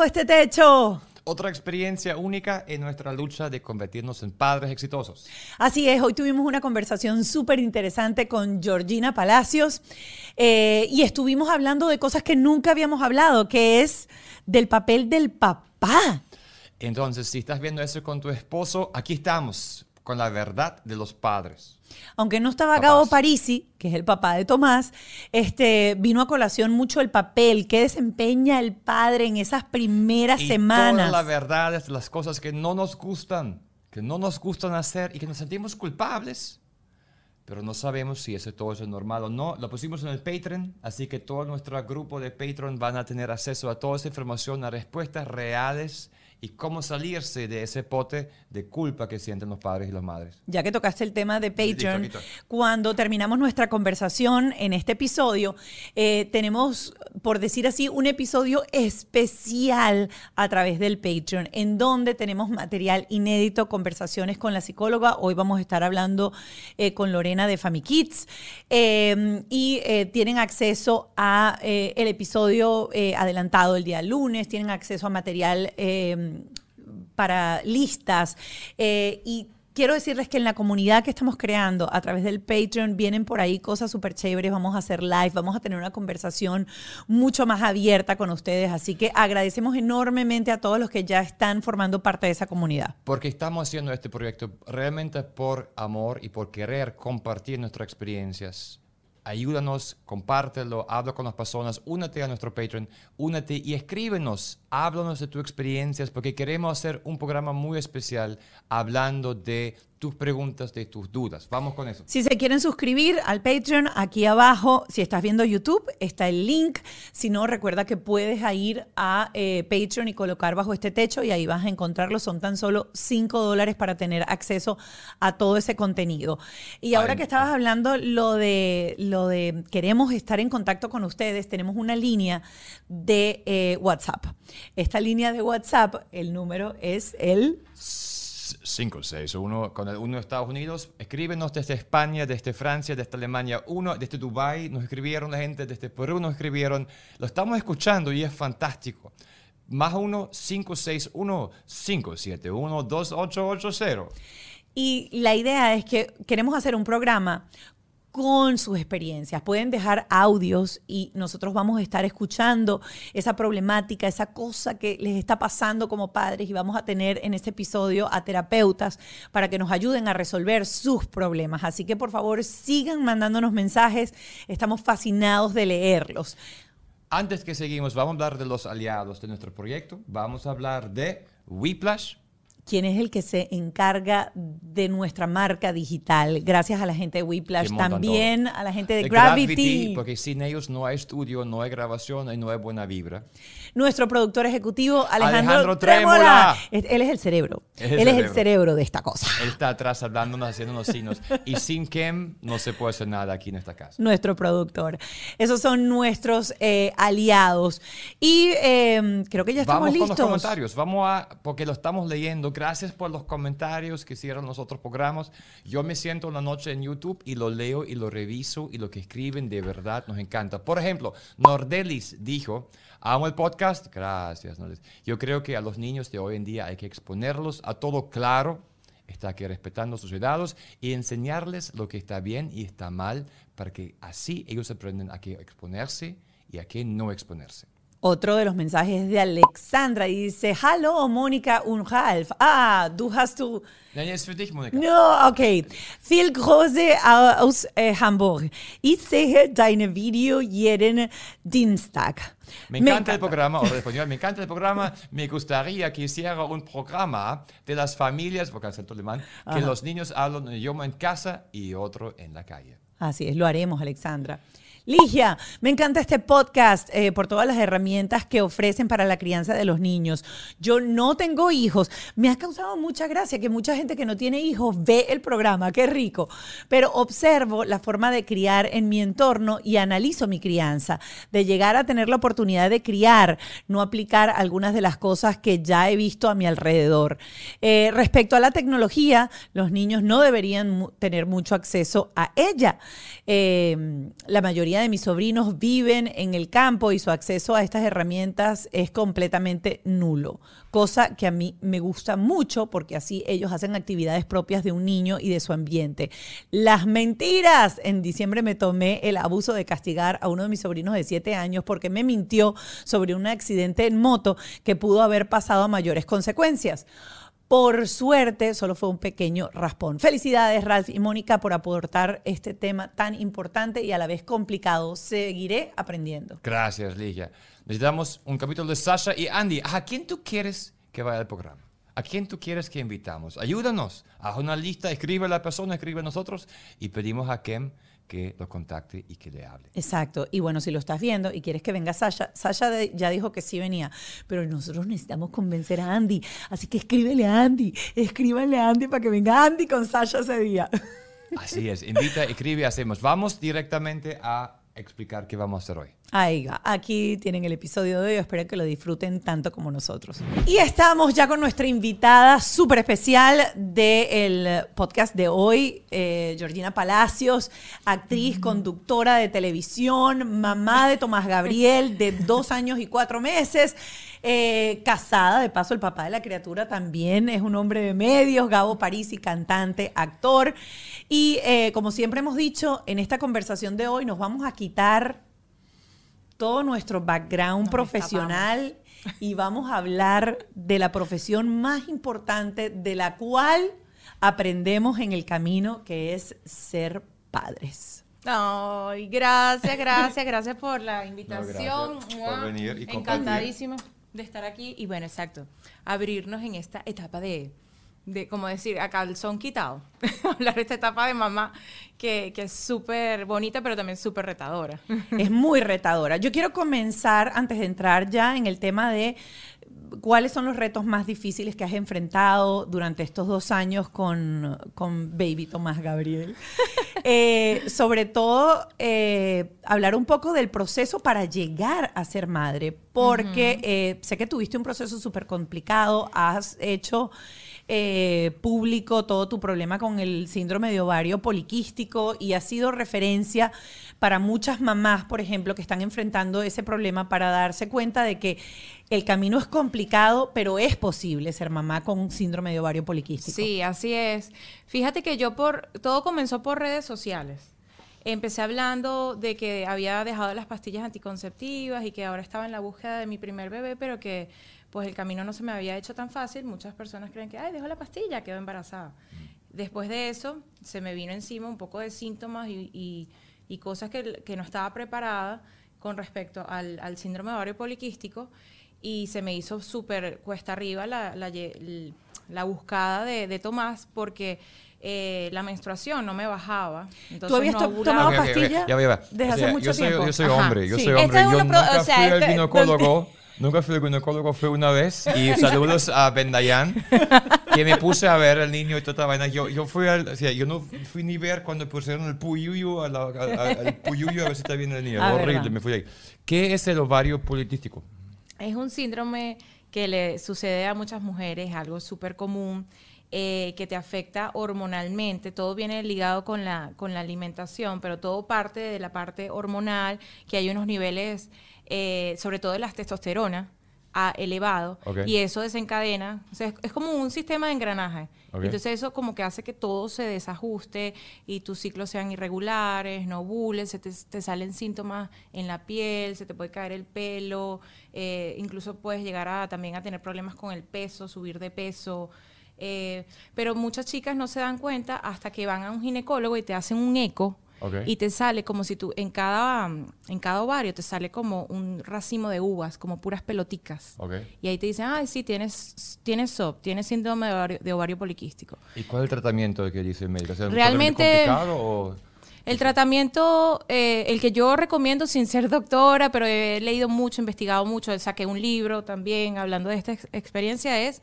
Este Techo. Otra experiencia única en nuestra lucha de convertirnos en padres exitosos. Así es, hoy tuvimos una conversación súper interesante con Georgina Palacios eh, y estuvimos hablando de cosas que nunca habíamos hablado, que es del papel del papá. Entonces, si estás viendo eso con tu esposo, aquí estamos, con la verdad de los padres. Aunque no estaba Gabo Parisi, que es el papá de Tomás, este, vino a colación mucho el papel que desempeña el padre en esas primeras y semanas. Todas las verdades, las cosas que no nos gustan, que no nos gustan hacer y que nos sentimos culpables, pero no sabemos si eso todo es normal o no. Lo pusimos en el Patreon, así que todo nuestro grupo de Patreon van a tener acceso a toda esa información, a respuestas reales y cómo salirse de ese pote de culpa que sienten los padres y las madres. Ya que tocaste el tema de Patreon, cuando terminamos nuestra conversación en este episodio, eh, tenemos, por decir así, un episodio especial a través del Patreon, en donde tenemos material inédito, conversaciones con la psicóloga. Hoy vamos a estar hablando eh, con Lorena de FamiKids eh, y tienen acceso a el episodio adelantado el día lunes, tienen acceso a material para listas eh, y quiero decirles que en la comunidad que estamos creando a través del Patreon vienen por ahí cosas súper chéveres. Vamos a hacer live, vamos a tener una conversación mucho más abierta con ustedes. Así que agradecemos enormemente a todos los que ya están formando parte de esa comunidad. Porque estamos haciendo este proyecto realmente por amor y por querer compartir nuestras experiencias ayúdanos, compártelo, habla con las personas, únete a nuestro Patreon, únete y escríbenos, háblanos de tus experiencias, porque queremos hacer un programa muy especial hablando de tus preguntas, de tus dudas. Vamos con eso. Si se quieren suscribir al Patreon, aquí abajo, si estás viendo YouTube, está el link. Si no, recuerda que puedes ir a eh, Patreon y colocar bajo este techo y ahí vas a encontrarlo. Son tan solo 5 dólares para tener acceso a todo ese contenido. Y ahora que estabas hablando lo de, lo de queremos estar en contacto con ustedes, tenemos una línea de eh, WhatsApp. Esta línea de WhatsApp, el número es el 561 con el uno de Estados Unidos. Escríbenos desde España, desde Francia, desde Alemania, uno desde Dubai nos escribieron la gente, desde Perú nos escribieron. Lo estamos escuchando y es fantástico. Más uno 561 571 2880. Y la idea es que queremos hacer un programa con sus experiencias. Pueden dejar audios y nosotros vamos a estar escuchando esa problemática, esa cosa que les está pasando como padres y vamos a tener en este episodio a terapeutas para que nos ayuden a resolver sus problemas. Así que por favor sigan mandándonos mensajes, estamos fascinados de leerlos. Antes que seguimos, vamos a hablar de los aliados de nuestro proyecto. Vamos a hablar de Whiplash quien es el que se encarga de nuestra marca digital. Gracias a la gente de Whiplash, también a la gente de, Gravity. Porque sin ellos no hay estudio, no hay grabación y no hay buena vibra. Nuestro productor ejecutivo, Alejandro, Trémola. Él es el cerebro. él es el cerebro de esta cosa. Él está atrás hablándonos, haciendo unos signos. y sin Kem no se puede hacer nada aquí en esta casa. Nuestro productor. Esos son nuestros eh, aliados. Y em, creo que ya estamos listos. Vamos con los comentarios. Vamos a, porque lo estamos leyendo Gracias por los comentarios que hicieron los otros programas. Yo me siento una noche en YouTube y lo leo y lo reviso y lo que escriben de verdad nos encanta. Por ejemplo, Nordelis dijo, amo el podcast. Gracias, Nordelis. Yo creo que a los niños de hoy en día hay que exponerlos a todo claro. Está aquí respetando sus edades y enseñarles lo que está bien y está mal para que así ellos aprenden a qué exponerse y a qué no exponerse. Otro de los mensajes de Alexandra dice, Hallo Monika und Ralf. Ah, du hast du... Nein, ist für dich, Monika. No, okay. Viel Große aus äh, Hamburg. Ich sehe deine Video jeden Dienstag. Me encanta, el programa, o español, me encanta el programa. Me gustaría que hiciera un programa de las familias, porque es alemán, que los niños hablan un idioma en casa y otro en la calle. Así es, lo haremos, Alexandra. Ligia, me encanta este podcast eh, por todas las herramientas que ofrecen para la crianza de los niños. Yo no tengo hijos. Me ha causado mucha gracia que mucha gente que no tiene hijos ve el programa, qué rico. Pero observo la forma de criar en mi entorno y analizo mi crianza, de llegar a tener la oportunidad de criar, no aplicar algunas de las cosas que ya he visto a mi alrededor. Eh, respecto a la tecnología, los niños no deberían tener mucho acceso a ella. Eh, la mayoría de mis sobrinos viven en el campo y su acceso a estas herramientas es completamente nulo, cosa que a mí me gusta mucho porque así ellos hacen actividades propias de un niño y de su ambiente. Las mentiras. En diciembre me tomé el abuso de castigar a uno de mis sobrinos de 7 años porque me mintió sobre un accidente en moto que pudo haber pasado a mayores consecuencias. Por suerte, solo fue un pequeño raspón. Felicidades, Ralph y Mónica, por aportar este tema tan importante y a la vez complicado. Seguiré aprendiendo. Gracias, Ligia. Necesitamos un capítulo de Sasha y Andy. ¿A quién tú quieres que vaya al programa? ¿A quién tú quieres que invitamos? Ayúdanos. Haz una lista, escribe a la persona, escribe a nosotros y pedimos a Kem que lo contacte y que le hable. Exacto. Y bueno, si lo estás viendo y quieres que venga Sasha, Sasha ya dijo que sí venía, pero nosotros necesitamos convencer a Andy. Así que escríbele a Andy, escríbele a Andy para que venga Andy con Sasha ese día. Así es, invita, escribe, hacemos. Vamos directamente a explicar qué vamos a hacer hoy. Ahí Aquí tienen el episodio de hoy. Espero que lo disfruten tanto como nosotros. Y estamos ya con nuestra invitada súper especial del podcast de hoy, eh, Georgina Palacios, actriz, conductora de televisión, mamá de Tomás Gabriel, de dos años y cuatro meses. Eh, casada, de paso, el papá de la criatura también es un hombre de medios, Gabo Parisi, cantante, actor. Y eh, como siempre hemos dicho, en esta conversación de hoy nos vamos a quitar todo nuestro background profesional y vamos a hablar de la profesión más importante de la cual aprendemos en el camino, que es ser padres. Ay, gracias, gracias, gracias por la invitación. por venir y Encantadísimo de estar aquí y bueno, exacto, abrirnos en esta etapa de de, como decir, a calzón quitado, hablar de esta etapa de mamá que, que es súper bonita, pero también súper retadora. Es muy retadora. Yo quiero comenzar, antes de entrar ya en el tema de cuáles son los retos más difíciles que has enfrentado durante estos dos años con, con Baby Tomás Gabriel. Eh, sobre todo, eh, hablar un poco del proceso para llegar a ser madre, porque eh, sé que tuviste un proceso súper complicado, has hecho eh, público todo tu problema con el síndrome de ovario poliquístico y ha sido referencia para muchas mamás, por ejemplo, que están enfrentando ese problema para darse cuenta de que el camino es complicado, pero es posible ser mamá con síndrome de ovario poliquístico. Sí, así es. Fíjate que yo por todo comenzó por redes sociales. Empecé hablando de que había dejado las pastillas anticonceptivas y que ahora estaba en la búsqueda de mi primer bebé, pero que pues el camino no se me había hecho tan fácil. Muchas personas creen que, ay, dejo la pastilla, quedo embarazada. Mm. Después de eso, se me vino encima un poco de síntomas y, cosas que, no estaba preparada con respecto al, síndrome de ovario poliquístico y se me hizo súper cuesta arriba la, la, buscada de, Tomás porque eh, la menstruación no me bajaba. Entonces ¿Tú habías tomado pastillas desde hace mucho tiempo? Yo soy hombre, yo soy hombre. Yo nunca fui al ginecólogo. Nunca fui al ginecólogo, fue una vez. Y saludos a Bendayan, que me puse a ver al niño y toda vaina. Yo, yo, fui al, o sea, yo no fui ni ver cuando pusieron el puyuyo, al puyuyo a ver si está bien el niño. Ah, Horrible, me fui ahí. ¿Qué es el ovario politístico? Es un síndrome que le sucede a muchas mujeres, algo súper común. Eh, que te afecta hormonalmente. Todo viene ligado con la, con la alimentación, pero todo parte de la parte hormonal, que hay unos niveles eh, sobre todo de la testosterona, a elevado y eso desencadena, o sea, es, como un sistema de engranaje. Entonces eso como que hace que todo se desajuste y tus ciclos sean irregulares, no ovules, se te, salen síntomas en la piel, se te puede caer el pelo, eh, incluso puedes llegar a también a tener problemas con el peso, subir de peso. Eh, pero muchas chicas no se dan cuenta hasta que van a un ginecólogo y te hacen un eco y te sale como si tú, en cada, en cada ovario te sale como un racimo de uvas, como puras peloticas. Y ahí te dicen, ay, sí, tienes, tienes SOP, tienes síndrome de ovario, poliquístico. ¿Y cuál es el tratamiento que dice el médico? Realmente... El tratamiento, eh, el que yo recomiendo sin ser doctora, pero he leído mucho, investigado mucho, saqué un libro también hablando de esta experiencia, es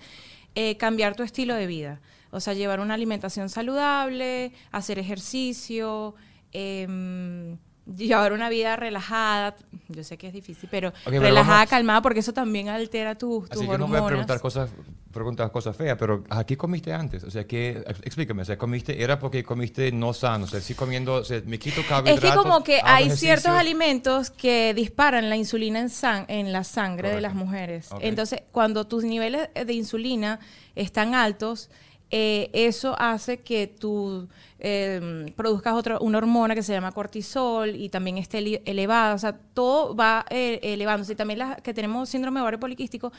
eh, cambiar tu estilo de vida. O sea, llevar una alimentación saludable, hacer ejercicio, eh, llevar una vida relajada. Yo sé que es difícil, pero relajada, calmada, porque eso también altera tus, tus Así que no voy a hormonas. preguntar cosas, preguntar cosas feas, pero ¿a qué comiste antes? O sea, ¿qué, ex- explícame, o sea, comiste, era porque comiste no sano, o sea, sí comiendo, o sea, me quito Es carbohidratos. que como que hay ejercicio. ciertos alimentos que disparan la insulina en, la sangre de las mujeres. Entonces, cuando tus niveles de insulina están altos, eh, eso hace que tú eh, produzcas otra, una hormona que se llama cortisol y también esté ele- elevada. O sea, todo va eh, elevándose. Y también las que tenemos síndrome de ovario poliquístico,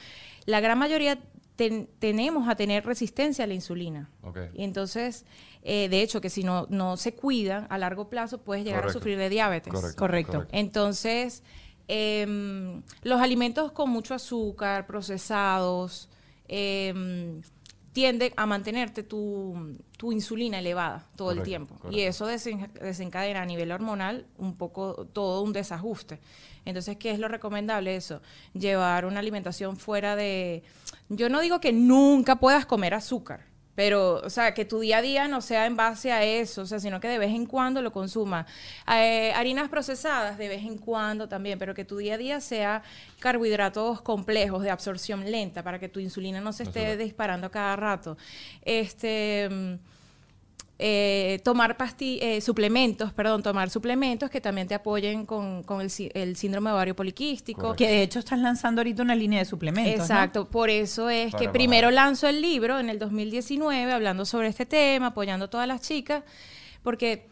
la gran mayoría ten- tenemos a tener resistencia a la insulina. Ok. Y entonces, eh, de hecho, que si no, no se cuidan a largo plazo, puedes llegar Correcto. a sufrir de diabetes. Correcto. Correcto. Entonces, em, los alimentos con mucho azúcar, procesados, tienden a mantenerte tu, tu insulina elevada todo el tiempo. correcto. Y eso desen- desencadena a nivel hormonal un poco todo un desajuste. Entonces, ¿qué es lo recomendable? Eso, llevar una alimentación fuera de... Yo no digo que nunca puedas comer azúcar, pero, o sea, que tu día a día no sea en base a eso, o sea, sino que de vez en cuando lo consumas. Eh, harinas procesadas de vez en cuando también, pero que tu día a día sea carbohidratos complejos de absorción lenta para que tu insulina no se esté disparando a cada rato. Este... eh, tomar pasti eh, suplementos, perdón, tomar suplementos que también te apoyen con, con el, el síndrome de ovario poliquístico. Correcto. Que de hecho estás lanzando ahorita una línea de suplementos. ¿no? Exacto, por eso es Para que primero lanzo el libro en el 2019 hablando sobre este tema, apoyando a todas las chicas, porque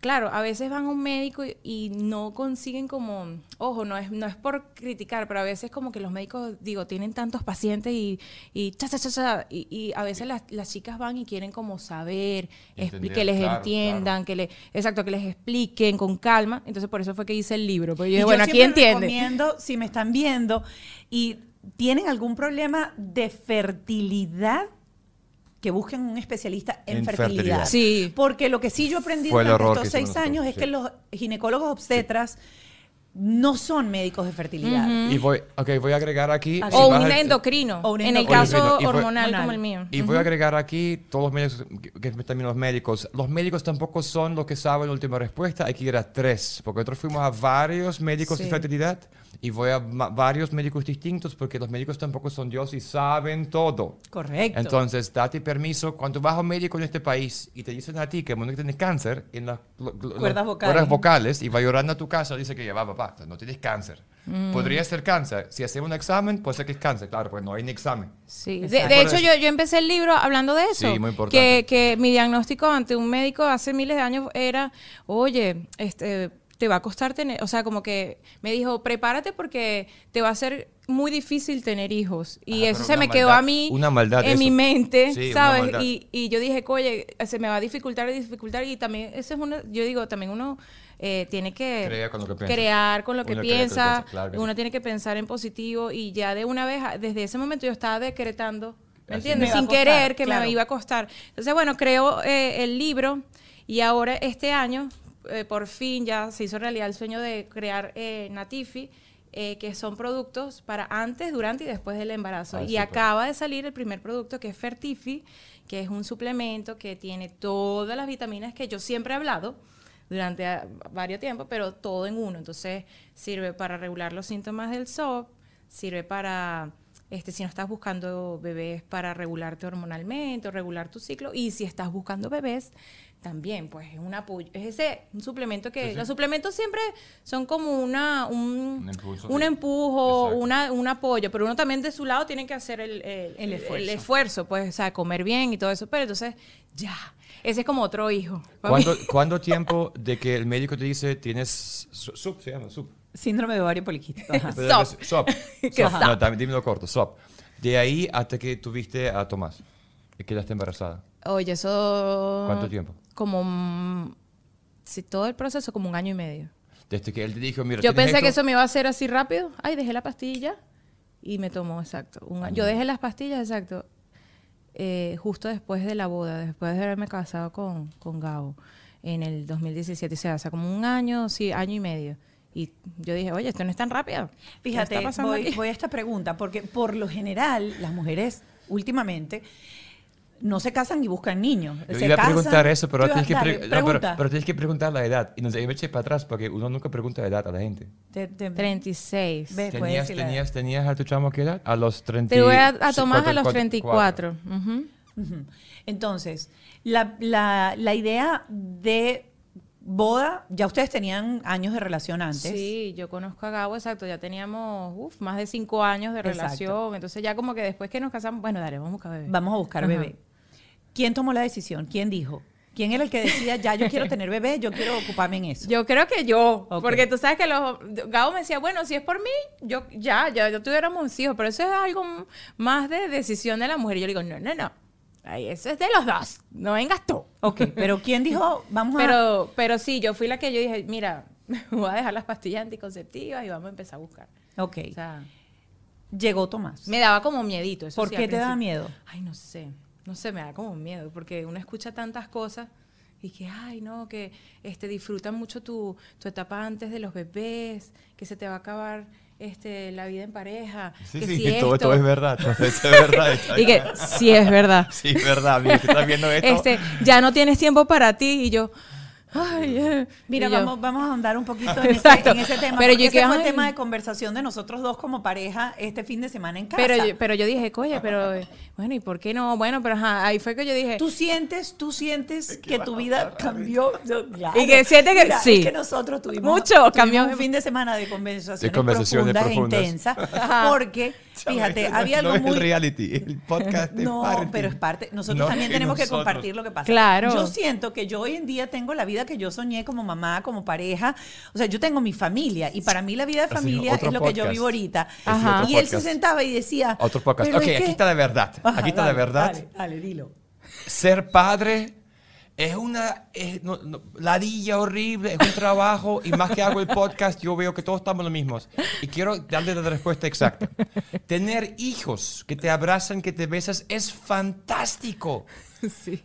claro, a veces van a un médico y, y no consiguen como, ojo, no es, no es por criticar, pero a veces como que los médicos, digo, tienen tantos pacientes y, y cha, cha, cha, cha, y, y a veces las, las chicas van y quieren como saber, que les claro, entiendan, que le, exacto, que les expliquen con calma. Entonces por eso fue que hice el libro, porque yo Y dije, yo bueno, aquí entiende. recomiendo, si me están viendo y tienen algún problema de fertilidad, que busquen un especialista en, En fertilidad. fertilidad. Sí. Porque lo que sí yo aprendí Fue durante estos seis años es sí. que los ginecólogos obstetras no son médicos de fertilidad. Y voy, ok, voy a agregar aquí. Ah, si O vas un a- endocrino, O un en el endocrino. caso hormonal como el mío. Y voy a agregar aquí todos los médicos, que, que también los médicos. Los médicos tampoco son los que saben la última respuesta, hay que ir a tres, porque nosotros fuimos a varios médicos de Sí. fertilidad y voy a varios médicos distintos, porque los médicos tampoco son Dios y saben todo. Correcto. Entonces, date permiso. Cuando vas a un médico en este país y te dicen a ti que bueno, que tienes cáncer en las Cuerdas vocales. cuerdas vocales y va llorando a tu casa, dice que ya va, papá, no tienes cáncer. Mm. Podría ser cáncer. Si hacemos un examen, puede ser que es cáncer, claro, porque no hay ni examen. Sí. De, hecho, yo, yo empecé el libro hablando de eso. Sí, muy importante. Que, que mi diagnóstico ante un médico hace miles de años era, oye, este, te va a costar tener, o sea, como que me dijo, prepárate porque te va a ser muy difícil tener hijos. Y Ah, eso se me quedó a mí una maldad en eso. mi mente, Sí, ¿sabes? Y, y yo dije, oye, se me va a dificultar y dificultar. Y también, eso es una, yo digo, también uno eh, tiene que Crear con lo que piensa. crear con lo que Uno crea con lo que piensa, piensa, claro que uno sí. tiene que pensar en positivo y ya de una vez, desde ese momento yo estaba decretando, ¿me Así entiendes? Me Sin costar, querer que claro. me iba a costar. Entonces, bueno, creo eh, el libro y ahora este año, eh, por fin ya se hizo realidad el sueño de crear eh, Natifi, eh, que son productos para antes, durante y después del embarazo. Ah, y acaba de salir el primer producto que es Fertifi, que es un suplemento que tiene todas las vitaminas que yo siempre he hablado durante ah, varios tiempos, pero todo en uno. Entonces sirve para regular los síntomas del SOP, sirve para, este, si no estás buscando bebés, para regularte hormonalmente o regular tu ciclo. Y si estás buscando bebés, también, pues es un apoyo. Es ese un suplemento que. Sí, sí. Los suplementos siempre son como una, un, Un impulso, un empujo, una, un apoyo, pero uno también de su lado tiene que hacer el, el, El esfuerzo. esfuerzo, pues, o sea, comer bien y todo eso. Pero entonces, ya. Ese es como otro hijo. ¿Cuánto, cuánto tiempo de que el médico te dice tienes su- SUP, se llama SUP? Síndrome de ovario poliquístico. ajá. Pero SOP. es- SOP. ¿Qué SOP. SOP? No, también dímelo corto, SOP. De ahí hasta que tuviste a Tomás y quedaste embarazada. Oye, eso. ¿Cuánto tiempo? Como. Sí, todo el proceso, como un año y medio. Desde que él te dijo, mira, Yo pensé que eso me iba a hacer así rápido. Ay, dejé la pastilla y me tomó, exacto. Un año. Yo dejé las pastillas, exacto, eh, justo después de la boda, después de haberme casado con, con Gabo en el 2017. O sea, o sea, como un año, sí, año y medio. Y yo dije, oye, esto no es tan rápido. ¿Qué Fíjate, voy, voy a esta pregunta, porque por lo general las mujeres últimamente no se casan y buscan niños. Yo se iba a casan- preguntar eso, pero tienes, que ibas- pre- dale, no, pero- pregunta. pero tienes que preguntar la edad. Y no sé, yo me eché para atrás porque uno nunca pregunta la edad a la gente. Te- te- 36. Ve, puedes ¿Tenías, tenías, ¿Tenías a tu chamo qué edad? A los 30. Te voy a, a Tomás a los cuatro- 34. Ujú. Ujú. Entonces, la, la- la idea de boda, ya ustedes tenían años de relación antes. Sí, yo conozco a Gabo, exacto, ya teníamos uf, más de cinco años de Exacto. relación, entonces ya como que después que nos casamos, bueno, dale, vamos a buscar bebé. Vamos a buscar Ajá. bebé. ¿Quién tomó la decisión? ¿Quién dijo? ¿Quién era el que decía, ya yo quiero tener bebé, yo quiero ocuparme en eso? Yo creo que yo, porque tú sabes que los, Gabo me decía, bueno, si es por mí, yo ya, ya, ya tuviéramos hijos, pero eso es algo más de decisión de la mujer. Y yo le digo, no, no, no, Ay, eso es de los dos, no vengas tú. Ok, pero ¿quién dijo, vamos a... Pero, pero sí, yo fui la que yo dije, mira, voy a dejar las pastillas anticonceptivas y vamos a empezar a buscar. Ok, O sea, llegó Tomás. me daba como miedito. Eso ¿Por sí, qué te daba principio. miedo? Ay, no sé, no sé, me da como miedo, porque uno escucha tantas cosas y que, ay, no, que este, disfrutan mucho tu, tu etapa antes de los bebés, que se te va a acabar este, la vida en pareja. Sí, que sí, si esto- todo es verdad. todo es verdad. Y que sí es verdad. Sí, es verdad. Mira, estás viendo esto. Este, ya no tienes tiempo para ti y yo, ay, eh. Mira, yo, vamos, vamos a andar un poquito en ese, en ese tema. Pero porque yo ese que, fue el ay. tema de conversación de nosotros dos como pareja este fin de semana en casa. Pero yo, pero yo dije, oye, pero bueno, ¿y por qué no? Bueno, pero ajá, ahí fue que yo dije, Tú sientes, tú sientes que tu vida cambió. Yo, claro. Y que sientes que- Mira, sí. Es que nosotros tuvimos, Mucho, tuvimos cambió. un fin de semana de conversaciones, De conversaciones profundas, profundas. e intensas. Porque, fíjate, No, había no algo es muy... el reality, el podcast de No, parenting. pero es parte. Nosotros No, también tenemos que nosotros. compartir lo que pasa. Claro. Yo siento que yo hoy en día tengo la vida que yo soñé como mamá, como pareja. O sea, yo tengo mi familia y para mí la vida de familia otro es lo que yo vivo ahorita. Ajá. Y él se sentaba y decía. Otro podcast. "Pero Ok, es aquí que-". está la verdad. Ajá, aquí está dale, la verdad. Dale, dale, dilo. Ser padre es una es, no- no, ladilla horrible, es un trabajo y más que hago el podcast yo veo que todos estamos lo mismos. Y quiero darle la respuesta exacta. Tener hijos que te abrazan, que te besas es fantástico.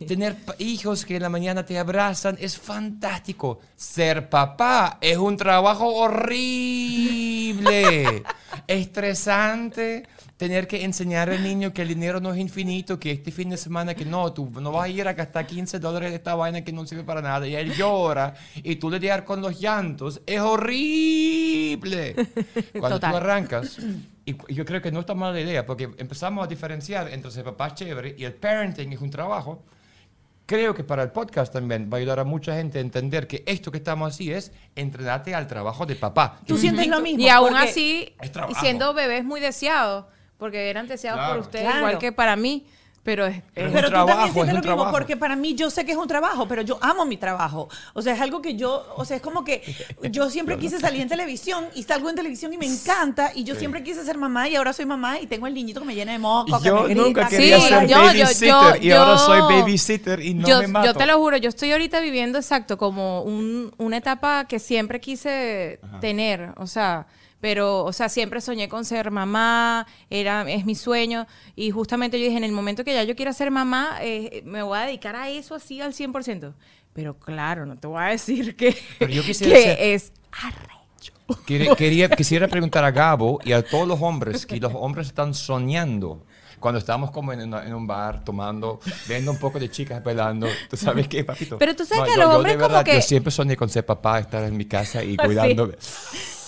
Tener hijos que en la mañana te abrazan es fantástico. Ser papá es un trabajo horrible, estresante. Tener que enseñar al niño que el dinero no es infinito, que este fin de semana que no, tú no vas a ir a gastar 15 dólares de esta vaina que no sirve para nada. Y él llora y tú lidiar con los llantos es horrible. Cuando Total. tú arrancas, y yo creo que no está mala idea, porque empezamos a diferenciar entre ser papá chévere y el parenting es un trabajo. Creo que para el podcast también va a ayudar a mucha gente a entender que esto que estamos así es entrenarte al trabajo de papá. Tú sientes lo mismo. y aún así, siendo bebés muy deseados, porque eran deseados Claro. por ustedes Claro. igual que para mí, pero es, Pero es- un Pero tú trabajo, también es sientes un lo mismo, trabajo. porque para mí yo sé que es un trabajo, pero yo amo mi trabajo. O sea, es algo que yo, o sea, es como que yo siempre quise salir en televisión y salgo en televisión y me encanta y yo siempre quise ser mamá y ahora soy mamá y tengo el niñito que me llena de moco. que Yo me grita, nunca que quería Sí, ser yo- yo- babysitter yo- y ahora yo- soy babysitter y no yo, me mato. yo te lo juro, yo estoy ahorita viviendo exacto como un- una etapa que siempre quise tener, o sea, pero, o sea, siempre soñé con ser mamá, era, es mi sueño, y justamente yo dije, en el momento que ya yo quiera ser mamá, eh, me voy a dedicar a eso así al 100%. Pero claro, no te voy a decir que, Pero yo quisiera que ser- es Quería- quería, quisiera preguntar a Gabo y a todos los hombres, que los hombres están soñando. Cuando estamos como en, una- en un bar tomando, viendo un poco de chicas bailando, ¿tú sabes qué, papito? Pero tú sabes que yo- los yo de hombres como verdad, que- Yo siempre soñé con ser papá, estar en mi casa y Así. cuidando, cu- Y él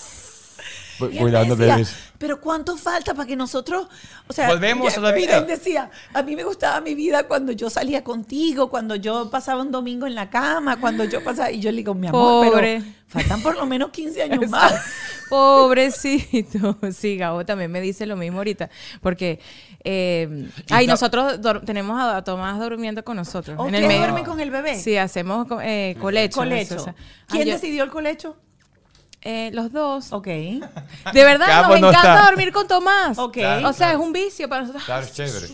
cuidando bebés. Pero ¿cuánto falta para que nosotros, o sea, Volvemos ya- a la vida. Él decía, a mí me gustaba mi vida cuando yo salía contigo, cuando yo pasaba un domingo en la cama, cuando yo pasaba y yo le digo, mi amor, Pobre. pero faltan por lo menos 15 años más. Pobrecito. Sí, Gabo también me dice lo mismo ahorita. Porque, eh, ay, no- nosotros tenemos a, a Tomás durmiendo con nosotros. ¿O en el medio. duermen con el bebé? Sí, hacemos eh, colecho. Colecho. o sea, ¿Quién ay, yo- decidió el colecho? Eh, los dos. Ok. De verdad, Gabo nos no encanta está. dormir con Tomás. Ok. Claro. O sea, es un vicio para nosotros. Claro, es chévere.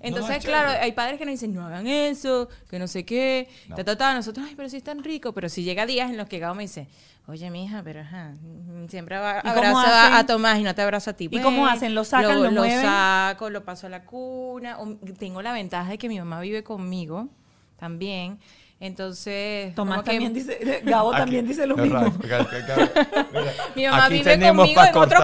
Entonces, es claro, chévere. hay padres que nos dicen, no hagan eso, que no sé qué, No. ta, ta, ta. Nosotros, ay, pero sí es tan rico. Pero si llega días en los que Gabo me dice, oye, mija, pero ajá, siempre va- ¿Y cómo abraza a, a Tomás y no te abraza a ti. ¿Y cómo hacen? ¿Lo sacan, lo mueven? saco, lo paso a la cuna. O- tengo la ventaja de que mi mamá vive conmigo también. Entonces, Tomás que también dice, Gabo Aquí. también dice lo mismo. raro, mira, mi mamá Aquí vive conmigo en otro,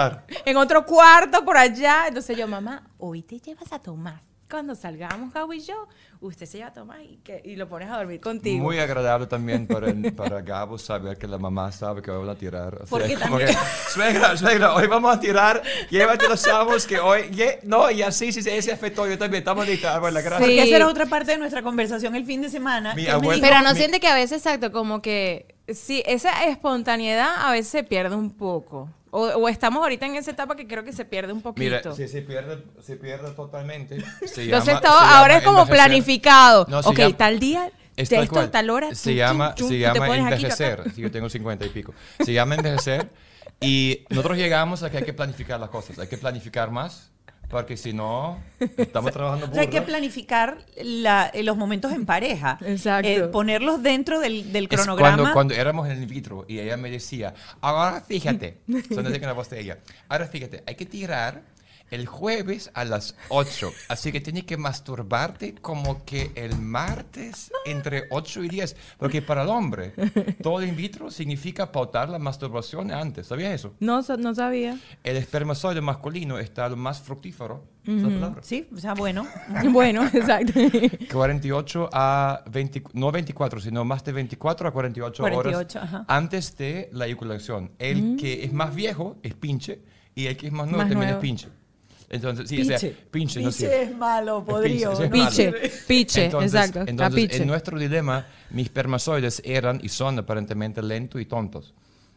en otro cuarto por allá. Entonces yo, mamá, hoy te llevas a Tomás. Cuando salgamos, Gabo y yo, usted se lleva a tomar y, que, y lo pones a dormir contigo. Muy agradable también para, para Gabo saber que la mamá sabe que van a tirar. O sea, Porque como también- que, suegra, suegra, hoy vamos a tirar, llévate los chavos que hoy, ye- no, y así, sí, sí, ese afectó, yo también, estamos listos, bueno, gracias. Sí. Porque esa era otra parte de nuestra conversación el fin de semana. Mi abuela- dijo, Pero no Mi- siente que a veces, exacto, como que sí, esa espontaneidad a veces se pierde un poco. O, o estamos ahorita en esa etapa que creo que se pierde un poquito. Mira, si se pierde, se pierde totalmente. Se Entonces llama- todo se ahora es como planificado. No, ok, llama- tal día, Es tal esto, cual. tal hora. Se llama, chum, se llama aquí, envejecer. acá. Sí, yo tengo 50 y pico. Se llama envejecer. Y nosotros llegamos a que hay que planificar las cosas. Hay que planificar más. Porque si no, estamos trabajando O sea, hay que planificar la- eh, los momentos en pareja. Exacto. Eh, ponerlos dentro del, del Es cronograma. cuando, cuando éramos en el vitro y ella me decía, ahora fíjate, son desde que la voz de ella, ahora fíjate, hay que tirar el jueves a las 8, así que tienes que masturbarte como que el martes entre 8 y 10, porque para el hombre todo in vitro significa pautar la masturbación antes, ¿sabías eso? No, no sabía. El espermatozoide masculino está lo más fructífero, ¿es la palabra? Sí, o sea, bueno. bueno, exacto. 48 a 20, no 24, sino más de 24 a 48, 48, horas ajá. antes de la eyaculación. El que es más viejo es pinche y el que es más nuevo Más también nuevo. es pinche. Entonces, sí, o sea, Pinche. pinche, no Piche sé. es malo, ¿no? malo. Piche, piche, Entonces, exacto. entonces, piche. en nuestro dilema, mis espermatozoides eran y son aparentemente lentos y tontos.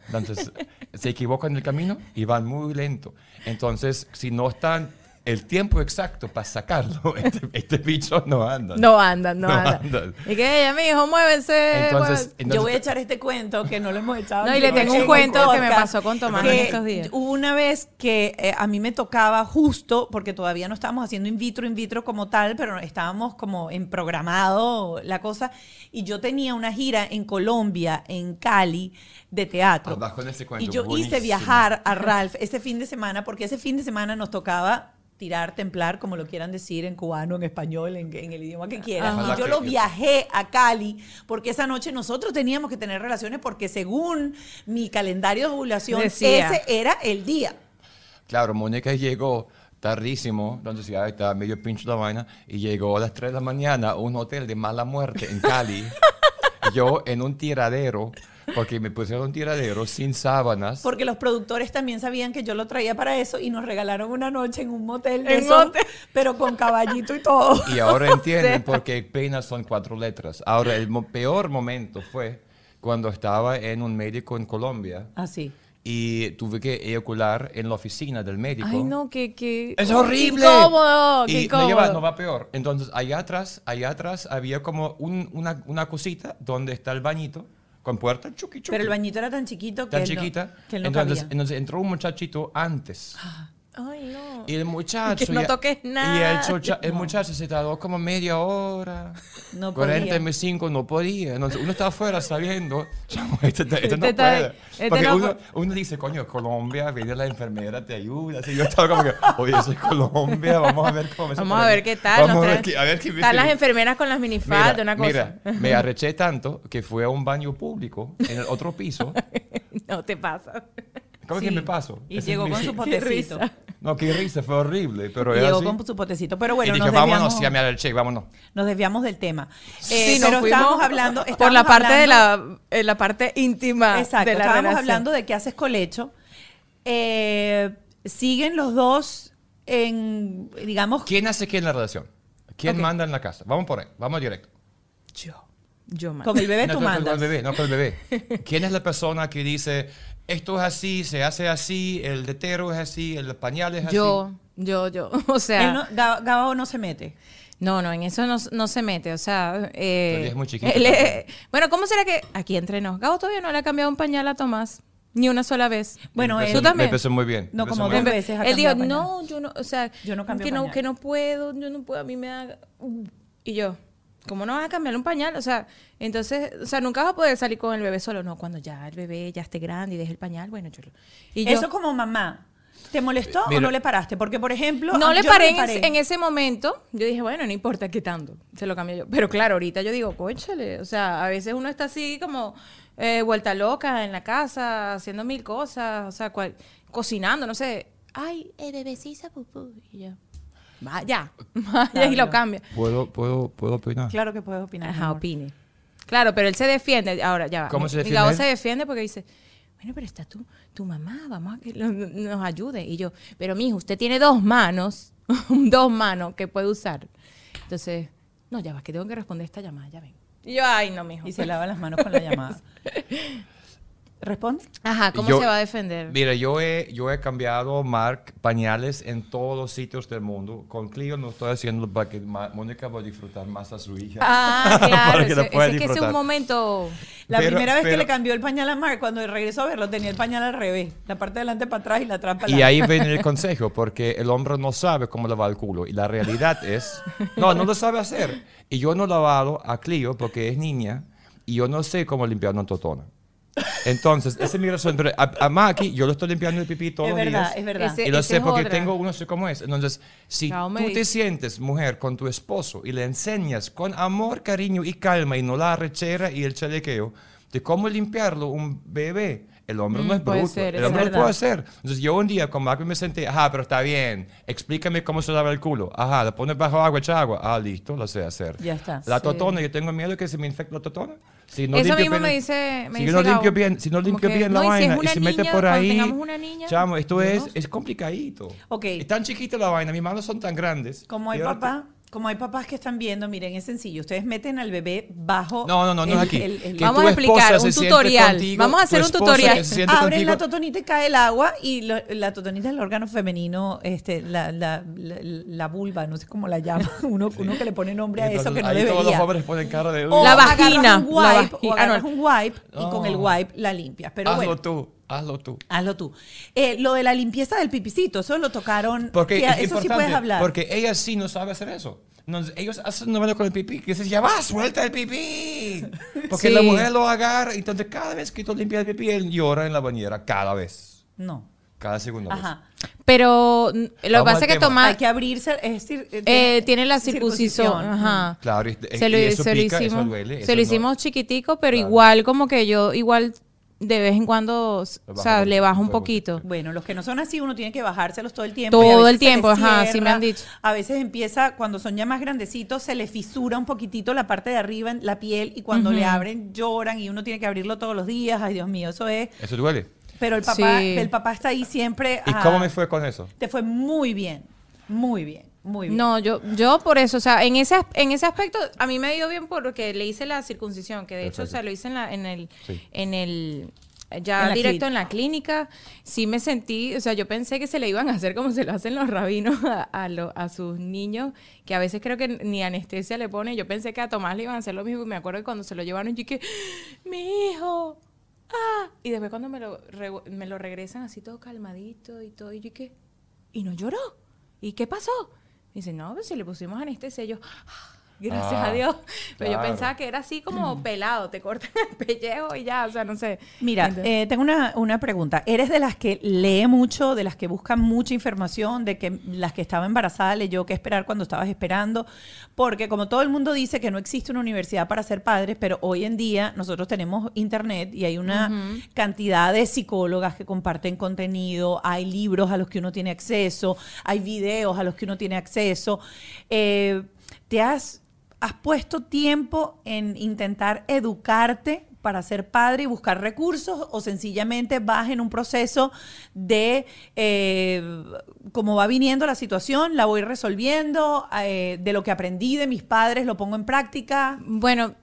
Entonces, se equivocan en el camino y van muy lento. Entonces, si no están el tiempo exacto para sacarlo, este, este bicho no anda. No andan, no, No andan. andan. Y que ella, mi hijo, muévense. Entonces, pues. entonces- Yo voy a echar este cuento que no lo hemos echado. No, y le tengo en un cuento que me pasó con Tomás que en estos días. Hubo una vez que eh, a mí me tocaba justo, porque todavía no estábamos haciendo in vitro, in vitro como tal, pero estábamos como en programado la cosa, y yo tenía una gira en Colombia, en Cali, de teatro. Vas con ese cuento, y yo buenísimo. hice viajar a Ralph ese fin de semana, porque ese fin de semana nos tocaba tirar, templar, como lo quieran decir, en cubano, en español, en, en el idioma que quieran. Ajá. Y yo lo viajé a Cali porque esa noche nosotros teníamos que tener relaciones porque según mi calendario de ovulación, Decía. ese era el día. Claro, Mónica llegó tardísimo, entonces ya estaba medio pincho la vaina, y llegó a las 3 de la mañana a un hotel de mala muerte en Cali. Yo en un tiradero, porque me pusieron un tiradero sin sábanas. Porque los productores también sabían que yo lo traía para eso y nos regalaron una noche en un motel, de En esos, motel. pero con caballito y todo. Y ahora entienden por qué penas son cuatro letras. Ahora, el mo- peor momento fue cuando estaba en un médico en Colombia Así. y tuve que eyacular en la oficina del médico. Ay, no, que. que ¡Es qué horrible! incómodo, qué y no, lleva- no va peor. Entonces, allá atrás, allá atrás había como un- una, una cosita donde está el bañito con puerta chuki chuki. Pero el bañito era tan chiquito que tan él no- chiquita. que él no entonces, cabía. entonces entró un muchachito antes. Ay, no. Y el muchacho. Que no toques Y nada. el, chocha- el muchacho se tardó como media hora. No podía. 45 no podía. Uno está afuera sabiendo, chamo, este, este- este no está- puede. este Porque no uno, pu- uno dice, coño, Colombia, viene la enfermera, te ayuda. Así yo estaba como que, oye, soy Colombia, vamos a ver cómo me Vamos a ver qué tal. Vamos a ver qué, a ver qué Están las enfermeras con las minifaldas, una cosa. Mira, me arreché tanto que fui a un baño público en el otro piso. no te pasa. ¿Cómo Sí. que me paso? Y Ese llegó mi- con su potecito. No, qué risa, fue horrible, pero Y era llegó así. con su potecito. Pero bueno, y dije, nos vámonos, desviamos, ya me arreché, vámonos. nos desviamos del tema. Sí, Eh, nos pero estábamos hablando... por la parte de hablando- la, eh, la parte íntima Exacto, de la estábamos relación. hablando de qué haces colecho. Eh, siguen los dos en, digamos, ¿Quién hace qué en la relación? ¿Quién manda en la casa? Vamos por ahí, vamos directo. Yo. Yo, man. con el bebé no, tú con- con mandas. el bebé, no con el bebé. ¿Quién es la persona que dice, esto es así, se hace así, el tetero es así, el pañal es así? Yo, yo, yo. O sea. No, Ga- Gabo no se mete. No, no, en eso no, no se mete, o sea... Eh, Todavía es muy chiquito él bueno, ¿cómo será que aquí entre nos? Gabo todavía no le ha cambiado un pañal a Tomás, ni una sola vez. Bueno, él- empezó- ¿Tú también? Me empezó muy bien. No, como dos veces ha Él dijo, pañal. no, yo no, o sea, Yo no cambio que no, pañal. que no puedo, yo no puedo, a mí me da... Y yo, ¿cómo no vas a cambiarle un pañal? O sea, entonces, o sea, nunca vas a poder salir con el bebé solo, no, cuando ya el bebé ya esté grande y deje el pañal, bueno, yo... lo- Y yo, Eso como mamá. ¿Te molestó o no le paraste? Porque, por ejemplo... No le paré, en, ese- en ese momento. Yo dije, bueno, no importa qué tanto. Se lo cambio yo. Pero claro, ahorita yo digo, cónchale. O sea, a veces uno está así como eh, vuelta loca en la casa, haciendo mil cosas. O sea, cual- cocinando, no sé. Ay, el bebé sí hizo pupú. Y yo, vaya, vaya y lo cambia. ¿Puedo, puedo, puedo opinar? Claro que puedes opinar. mi Ajá, amor. opine. Claro, pero él se defiende. Ahora, ya va. ¿Cómo Mi- se mi defiende él? se defiende porque dice, bueno, pero está tu, tu mamá, vamos a que lo- nos ayude. Y yo, pero mijo, usted tiene dos manos, dos manos que puede usar. Entonces, no, ya va, que tengo que responder esta llamada, ya ven. Y yo, ay, no, mijo. Y se lava las manos con la llamada. ¿Responde? Ajá, ¿cómo Yo- se va a defender? Mira, yo he, yo he cambiado, Mark, pañales en todos los sitios del mundo. Con Clio no estoy haciendo para que Mónica va a disfrutar más a su hija. Ah, claro. Para que ese- pueda ese es que ese es un momento... La Pero- primera vez que le cambió el pañal a Mark, cuando regresó a verlo, tenía el pañal al revés. La parte de delante para atrás y la atrás para Y ahí viene el consejo, porque el hombre no sabe cómo lavar el culo. Y la realidad es, no, no lo sabe hacer. Y yo no he lavado a Clio porque es niña y yo no sé cómo limpiar una totona. Entonces, esa es mi razón. Pero a, a Maki, yo lo estoy limpiando el pipí todos Es los verdad, días. es verdad. Ese- Y lo sé es porque otra. tengo uno, sé cómo es. Entonces, si me tú te sientes mujer con tu esposo y le enseñas con amor, cariño y calma y no la arrechera y el chalequeo de cómo limpiarlo un bebé, el hombre no Mm, es puede bruto. ser, el es hombre lo verdad. puede hacer. Entonces, yo un día con Marco me senté, ajá, pero está bien, explícame cómo se lava el culo. Ajá, lo pones bajo agua, echa agua. Ah, listo, lo sé hacer. Ya está. La Sí. totona, yo tengo miedo que se me infecte la totona. Si no Eso mismo bien- me dice, me si dice no limpio bien, si no limpio bien la no, y si es vaina y se mete niña, por cuando ahí, una niña, chamo, esto es, es complicadito. Ok. Es tan chiquita la vaina, mis manos son tan grandes. Como hay papá, como hay papás que están viendo, miren, es sencillo. Ustedes meten al bebé bajo. No, no, no, no el- es aquí. el- el- Que Vamos a explicar, un tutorial. contigo, Vamos a hacer un tutorial. Abren la totonita y cae el agua y lo- la totonita es el órgano femenino, este, la, la, la, la vulva, no sé cómo la llama. Uno, uno que le pone nombre a eso que no ahí todos los debería. hombres ponen cara de... O La vagina, un la wipe, o ah, no. agarras un wipe y con el wipe la limpias. Pero hazlo bueno, tú, hazlo tú. hazlo tú. Eh, lo de la limpieza del pipicito, eso lo tocaron. Porque es eso sí importante, puedes hablar. Porque ella sí no sabe hacer eso. No, ellos hacen vaina con el pipí que dice, ya va, suelta el pipí. Porque Sí. la mujer lo agarra y entonces cada vez que tú limpias el pipí, él llora en la bañera, cada vez. no. Cada segundo. Ajá. Pero mm, lo que pasa es que toma, Hay que abrirse, es decir, eh, eh, tiene la circuncisión. Ajá. Claro, y, Se lo, y eso se lo pica, eso hicimos, duele. se eso lo no- hicimos chiquitico, pero Claro. igual como que yo, igual de vez en cuando, Le o baja sea, un le bajo un poquito. Bueno, los que no son así, uno tiene que bajárselos todo el tiempo. Todo el tiempo, ajá, sí me han dicho. A veces empieza, cuando son ya más grandecitos, se les fisura un poquitito la parte de arriba en la piel y cuando le abren lloran y uno tiene que abrirlo todos los días. Ay, Dios mío, eso es. Eso duele. Pero el papá, Sí. el papá está ahí siempre. ¿Y ah, cómo me fue con eso? Te fue muy bien, muy bien, muy bien. No, yo, yo por eso, o sea, en ese, en ese aspecto a mí me dio bien porque le hice la circuncisión, que de hecho, o sea, lo hice en, la, en el, Sí. en el, ya En directo clínica. en la clínica, sí me sentí, o sea, yo pensé que se le iban a hacer como se lo hacen los rabinos a, a, lo- a sus niños, que a veces creo que ni anestesia le pone, yo pensé que a Tomás le iban a hacer lo mismo, y me acuerdo que cuando se lo llevaron, yo dije, mi hijo, ah, y después cuando me lo, re- me lo regresan así todo calmadito y todo, y yo dije, y no lloró. ¿Y qué pasó? Dice, no, pues si le pusimos anestesia, yo, "Ah, gracias Ah, a Dios. Pero yo pensaba que era así como pelado, te cortan el pellejo y ya, o sea, no sé. Mira, eh, tengo una, una pregunta. ¿Eres de las que lee mucho, de las que buscan mucha información, de que las que estaba embarazada leyó qué esperar cuando estabas esperando? Porque como todo el mundo dice que no existe una universidad para ser padres, pero hoy en día nosotros tenemos internet y hay una cantidad de psicólogas que comparten contenido, hay libros a los que uno tiene acceso, hay videos a los que uno tiene acceso. Eh, ¿Te has ¿Has puesto tiempo en intentar educarte para ser padre y buscar recursos o sencillamente vas en un proceso de eh, cómo va viniendo la situación, la voy resolviendo, eh, de lo que aprendí de mis padres lo pongo en práctica? Bueno,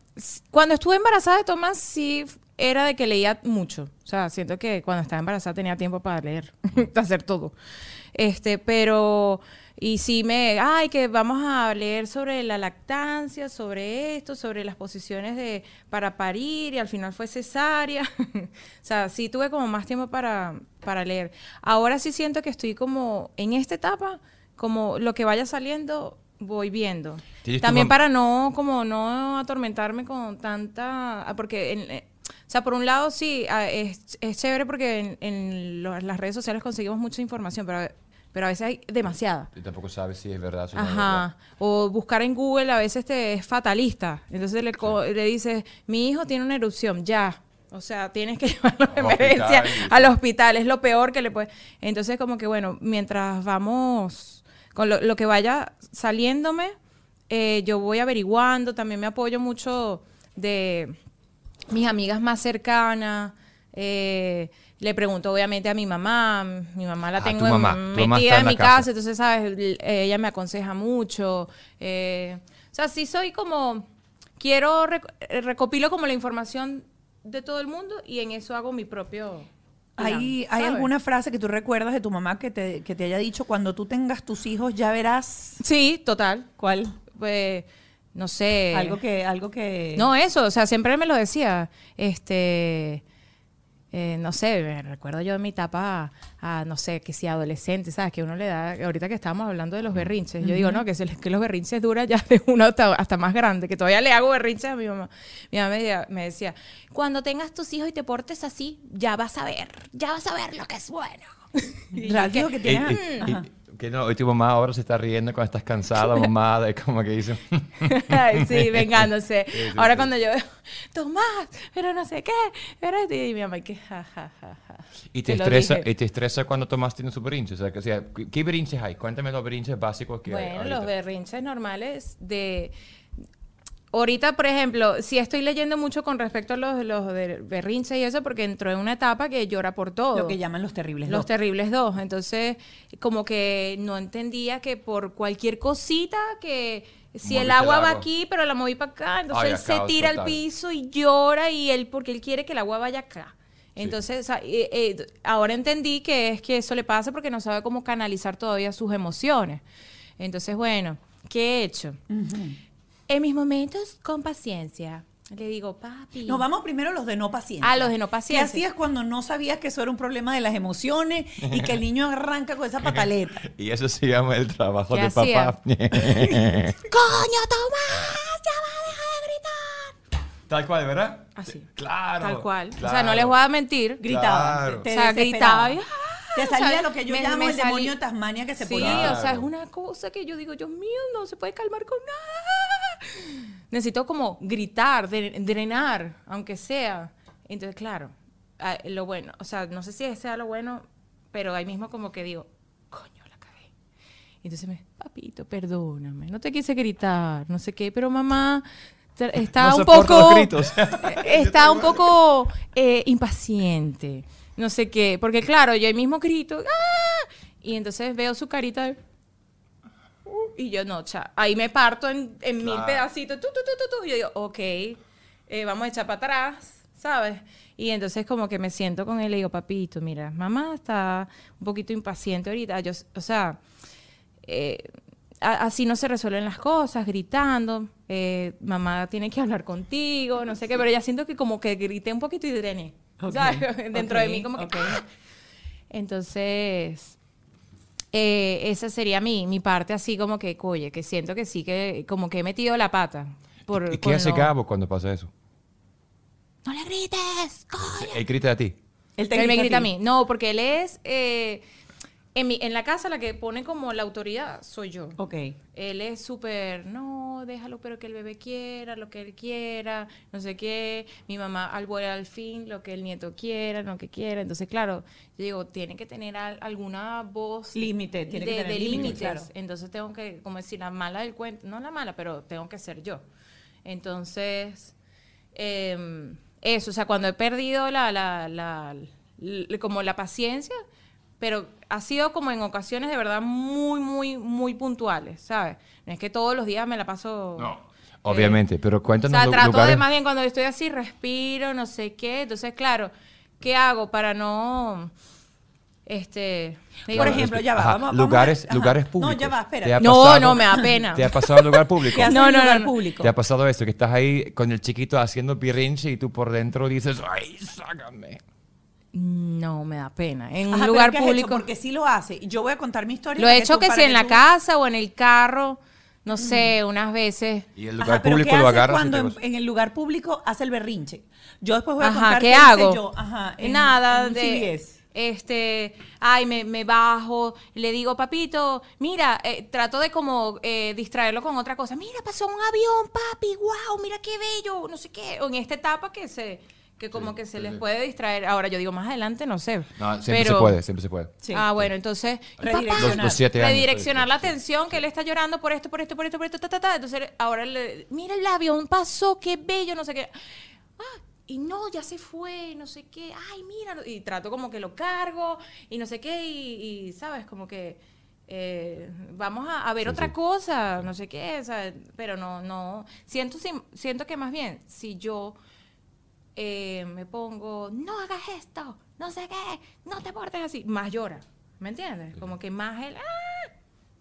cuando estuve embarazada de Tomás, sí era de que leía mucho. O sea, siento que cuando estaba embarazada tenía tiempo para leer, para hacer todo. Este, pero, y sí me, ay, que vamos a leer sobre la lactancia, sobre esto, sobre las posiciones de, para parir, y al final fue cesárea. o sea, sí tuve como más tiempo para, para leer. Ahora sí siento que estoy como, en esta etapa, como lo que vaya saliendo, voy viendo. ¿Tienes tu También para no, como no atormentarme con tanta, ah, porque, en- eh, o sea, por un lado sí, ah, es, es chévere porque en, en las redes sociales conseguimos mucha información, pero, pero a veces hay demasiada. Y tampoco sabes si es verdad o no es Ajá. O buscar en Google a veces te es fatalista. Entonces le, co- le dices, mi hijo tiene una erupción, ya. O sea, tienes que llevarlo de emergencia hospital al hospital. Es lo peor que le puede. Entonces, como que bueno, mientras vamos con lo, lo que vaya saliéndome, eh, yo voy averiguando, también me apoyo mucho de mis amigas más cercanas. eh, le pregunto obviamente a mi mamá, mi mamá la Ah, tengo en- mamá. Metida en en mi casa. casa, entonces, ¿sabes? Ella me aconseja mucho. eh, o sea, sí soy como, quiero, rec- eh, recopilo como la información de todo el mundo y en eso hago mi propio... plan, ¿Hay, ¿Hay alguna frase que tú recuerdas de tu mamá que te, que te haya dicho cuando tú tengas tus hijos ya verás Sí, total. cuál? Pues, no sé. Algo que, algo que. No, eso, o sea, siempre me lo decía. Este, eh, no sé, me recuerdo yo en mi etapa, a, no sé, que si adolescente, ¿sabes? Que uno le da, ahorita que estábamos hablando de los berrinches, yo digo, no, que, se les- que los berrinches duran ya de uno hasta, hasta más grande, que todavía le hago berrinches a mi mamá. Mi mamá me decía, me decía, cuando tengas tus hijos y te portes así, ya vas a ver, ya vas a ver lo que es bueno. Y yo, que que no, hoy tu mamá ahora se está riendo cuando estás cansada, mamá, de como que dice... Ay, sí, vengándose. Sí, sí, Ahora sí. cuando yo veo, Tomás, pero no sé qué, pero esto", y mi mamá, que ja, ja, ja, ja. Y te, estresa, y te estresa cuando Tomás tiene su berrinche. O sea, que- o sea, ¿qué- ¿qué berrinches hay? Cuéntame los berrinches básicos que hay. Bueno, los berrinches normales de... Ahorita, por ejemplo, sí estoy leyendo mucho con respecto a los, los de berrinches y eso, porque entró en una etapa que llora por todo. Lo que llaman los terribles. Los dos. terribles dos. Entonces, como que no entendía que por cualquier cosita que si el agua el va agua. aquí, pero la moví para acá, entonces Ay, él se tira al piso y llora y él porque él quiere que el agua vaya acá. Entonces, o sea, eh, eh, ahora entendí que es que eso le pasa porque no sabe cómo canalizar todavía sus emociones. Entonces, bueno, ¿qué he hecho? En mis momentos, con paciencia, le digo, papi. No, vamos primero a los de no paciencia. Ah, los de no paciencia. ¿Qué hacías cuando no sabías que eso era un problema de las emociones y que el niño arranca con esa pataleta? Y eso se llama el trabajo ¿Qué de hacía? papá. ¡Coño, Tomás! ¡Ya va, deja de gritar! Tal cual, ¿verdad? Así. Claro. Tal cual. O sea, no les voy a mentir. Gritaba. Claro. Te, o sea, gritaba y, Te salía O sea, lo que yo me- llamo me el salí- demonio de Tasmania que se Sí, ponía. o sea, es una cosa que yo digo, Dios mío, no se puede calmar con nada. Necesito como gritar, dre- drenar, aunque sea. Entonces, claro, lo bueno, o sea, no sé si sea lo bueno, pero ahí mismo como que digo, coño, la cagué. Entonces me, papito, perdóname, no te quise gritar, no sé qué, pero mamá está No un poco... los gritos. está un poco eh, impaciente, no sé qué, porque claro, yo ahí mismo grito, ¡ah! y entonces veo su carita de, "Uh", y yo no, cha, ahí me parto en, en mil pedacitos, tu, y yo digo, ok, eh, vamos a echar para atrás, ¿sabes? Y entonces como que me siento con él y le digo, papito, mira, mamá está un poquito impaciente ahorita, yo, o sea, eh, así no se resuelven las cosas, gritando, eh, mamá tiene que hablar contigo, no sé qué, pero ya siento que como que grité un poquito y drené, Ok, ¿sabes? Dentro de mí como que... Entonces, eh, esa sería mi, mi parte así como que, oye, que siento que sí, que como que he metido la pata. Por, ¿Y qué hace lo- Gabo cuando pasa eso? No le grites, coño. Él grita a ti. Él te Él me grita a mí. No, porque él es... eh, en, mi, en la casa la que pone como la autoridad soy yo. Ok. Él es súper, no, déjalo, pero que el bebé quiera, lo que él quiera, no sé qué. Mi mamá al vuelo al fin, lo que el nieto quiera, lo que quiera. Entonces, claro, yo digo, tiene que tener al- alguna voz Límite, tiene que de, tener de límites, claro. Entonces tengo que, como decir, la mala del cuento, no la mala, pero tengo que ser yo. Entonces, eh, eso, o sea, cuando he perdido la, la, la- como la paciencia, pero ha sido como en ocasiones de verdad muy, muy, muy puntuales, ¿sabes? No es que todos los días me la paso... Obviamente, pero O cuéntanos sea, lu- trato lugares. de más bien cuando estoy así, respiro, no sé qué. Entonces, claro, ¿qué hago para no... Este... digo, Por ejemplo, ya va. Ajá, vamos- vamos lugares, a- ajá. lugares No, públicos. ya va, espera. ¿Te ha No, pasado- no, me da pena. ¿Te ha pasado en lugar público? ¿Qué haces No, no, lugar no. público? ¿Te ha pasado esto? Que estás ahí con el chiquito haciendo pirrinche y tú por dentro dices, ¡ay, sácame! No, me da pena. En un Ajá, lugar ¿qué público... Porque sí lo hace. Y Yo voy a contar mi historia. Lo he hecho que si en la tú- casa o en el carro, no sé, unas veces. Y el lugar público ¿qué lo y cuando en, en el lugar público hace el berrinche? Yo después voy a Ajá, contar ¿qué hice hago? yo. Ajá, en- Nada en de este, ay, me, me bajo, le digo, papito, mira, eh, trato de como eh, distraerlo con otra cosa. Mira, pasó un avión, papi, wow, mira qué bello, no sé qué. O en esta etapa que se que como Sí, que se sí, les sí. puede distraer. Ahora, yo digo, más adelante no sé. No, siempre pero, se puede, siempre se puede. Sí. Ah, bueno, entonces, Redireccionar. Los, los siete años. redireccionar la Sí. atención que él está llorando por esto, por esto, por esto, por esto, ta, ta, ta. Entonces, ahora le, mira el avión pasó, qué bello, no sé qué. Ah, y no, ya se fue, no sé qué. Ay, mira, y trato como que lo cargo y no sé qué y, y, sabes, como que eh, vamos a, a ver Sí, otra sí. cosa, no sé qué, o sea, pero no, no, siento, si- siento que más bien, si yo eh, me pongo, no hagas esto, no sé qué, no te portes así, más llora, ¿me entiendes? Como que más él, ¡ah!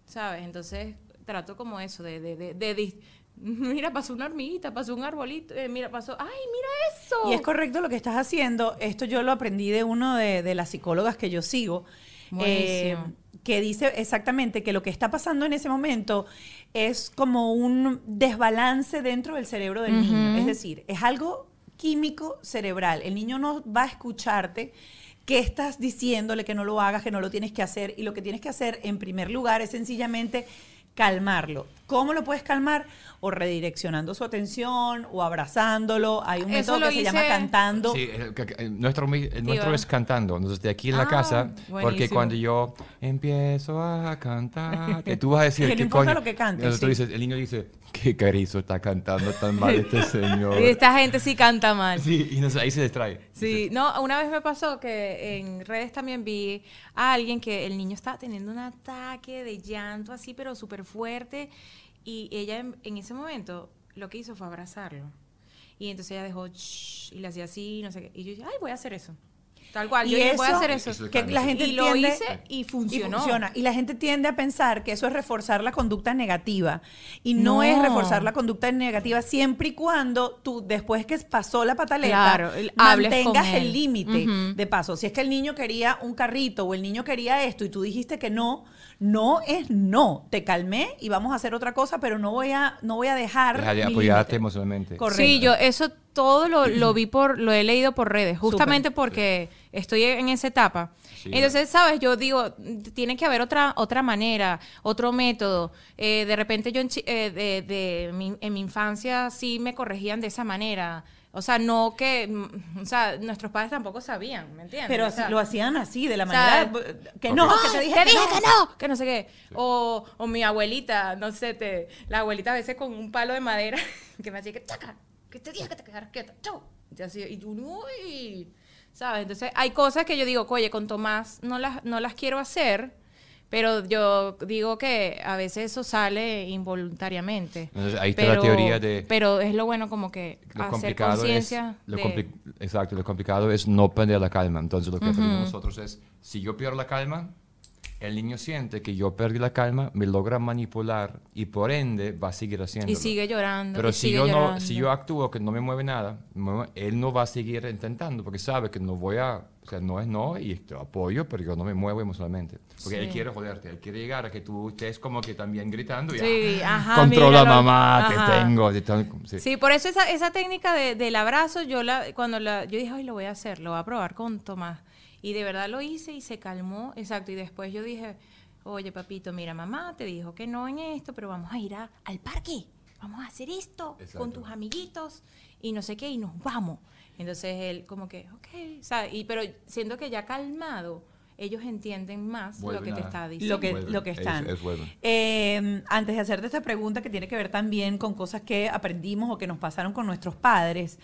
¿sabes? Entonces trato como eso, de, de, de, de mira, pasó una hormiguita, pasó un arbolito, eh, mira, pasó, ay, mira eso. Y es correcto lo que estás haciendo. Esto yo lo aprendí de uno de, de las psicólogas que yo sigo. eh, que dice exactamente que lo que está pasando en ese momento es como un desbalance dentro del cerebro del niño. Ujú. Es decir, es algo químico cerebral. El niño no va a escucharte que estás diciéndole que no lo hagas, que no lo tienes que hacer. Y lo que tienes que hacer, en primer lugar, es sencillamente calmarlo. ¿Cómo lo puedes calmar? O redireccionando su atención, o abrazándolo. Hay un método que se llama hice- cantando. Sí, el, que- el nuestro, el nuestro es cantando. Entonces, de aquí en la Ah, casa, porque buenísimo. cuando yo empiezo a cantar, que tú vas a decir Que no ¿qué importa coño? lo que cantes, Entonces tú sí. dices, el niño dice, qué carizo está cantando tan mal este señor. Y esta gente sí canta mal. Sí, y entonces ahí se distrae. Sí, no, una vez me pasó que en redes también vi a alguien que el niño estaba teniendo un ataque de llanto así, pero súper fuerte, y ella en, ese momento lo que hizo fue abrazarlo. Y entonces ella dejó, y le hacía así, no sé qué. Y yo dije, ay, voy a hacer eso. Tal cual, yo Y voy a eso- hacer eso. Eso es que la gente y lo entiende- hice y funcionó. Y funciona. Y la gente tiende a pensar que eso es reforzar la conducta negativa. Y no, No. es reforzar la conducta negativa siempre y cuando tú, después que pasó la pataleta, Claro, mantengas con el límite de paso. Si es que el niño quería un carrito o el niño quería esto y tú dijiste que no, no es no. Te calmé y vamos a hacer otra cosa, pero no voy a, no voy a dejar. Deja de mi apoyarte emocionalmente. Correcto. Sí, yo eso todo lo, lo vi por, lo he leído por redes, justamente porque estoy en esa etapa. Sí. Entonces, sabes, yo digo, tiene que haber otra, otra manera, otro método. Eh, de repente yo en, eh, de, de mi- en mi infancia sí me corregían de esa manera. O sea, no que, mm, o sea, nuestros padres tampoco sabían, ¿me entiendes? Pero O sea, lo hacían así, de la o sea, manera que no, que te ¡Ay, dije, te que, dije no. que no, que no sé qué. O, o mi abuelita, no sé, te, la abuelita a veces con un palo de madera que me hacía que chaca, que te dije que te quedaras quieta, chau. Y, así, y tú, uy, ¿sabes? Entonces hay cosas que yo digo, oye, con Tomás no las, no las quiero hacer, pero yo digo que a veces eso sale involuntariamente. Entonces, ahí está la teoría de- Pero es lo bueno como que Lo hacer conciencia. de- exacto, lo complicado es no perder la calma. Entonces lo que hacemos nosotros es, si yo pierdo la calma, el niño siente que yo perdí la calma, me logra manipular y por ende va a seguir haciéndolo. y sigue llorando. Pero si yo, no, si yo actúo que no me mueve nada, él no va a seguir intentando porque sabe que no voy a, o sea, no es no y te apoyo, pero yo no me muevo emocionalmente. Porque él Sí. quiere joderte, él quiere llegar a que tú estés como que también gritando y Sí, "Ah, ajá, controla míralo". mamá, Ajá. te tengo. te tengo", sí. Sí, por eso esa, esa técnica de- del abrazo, yo la, cuando la, yo dije, ay, lo voy a hacer, lo voy a probar con Tomás. Y de verdad lo hice y se calmó, exacto. Y después yo dije, oye, papito, mira, mamá te dijo que no en esto, pero vamos a ir a- al parque, vamos a hacer esto Exacto. con tus amiguitos y no sé qué, y nos vamos. Entonces él como que, ok, y, pero siento que ya calmado, ellos entienden más lo que te está diciendo. lo que, Vuelven, lo que es- están. es. Eh, antes de hacerte esta pregunta que tiene que ver también con cosas que aprendimos o que nos pasaron con nuestros padres,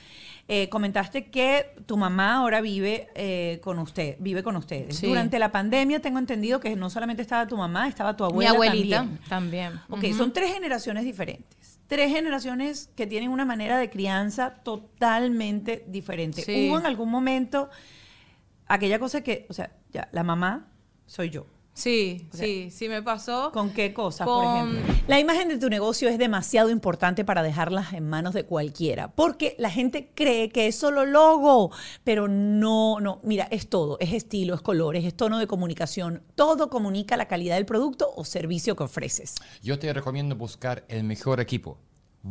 eh, comentaste que tu mamá ahora vive eh, con usted, vive con ustedes. Sí. Durante la pandemia tengo entendido que no solamente estaba tu mamá, estaba tu Mi abuela abuelita también. también. Ok, son tres generaciones diferentes. Tres generaciones que tienen una manera de crianza totalmente diferente. Sí. Hubo en algún momento aquella cosa que, o sea, ya, la mamá soy yo. Sí, O sea, sí, sí me pasó. ¿Con qué cosas, por ejemplo? La imagen de tu negocio es demasiado importante para dejarlas en manos de cualquiera, porque la gente cree que es solo logo, pero no, no, mira, es todo, es estilo, es colores, es tono de comunicación, todo comunica la calidad del producto o servicio que ofreces. Yo te recomiendo buscar el mejor equipo.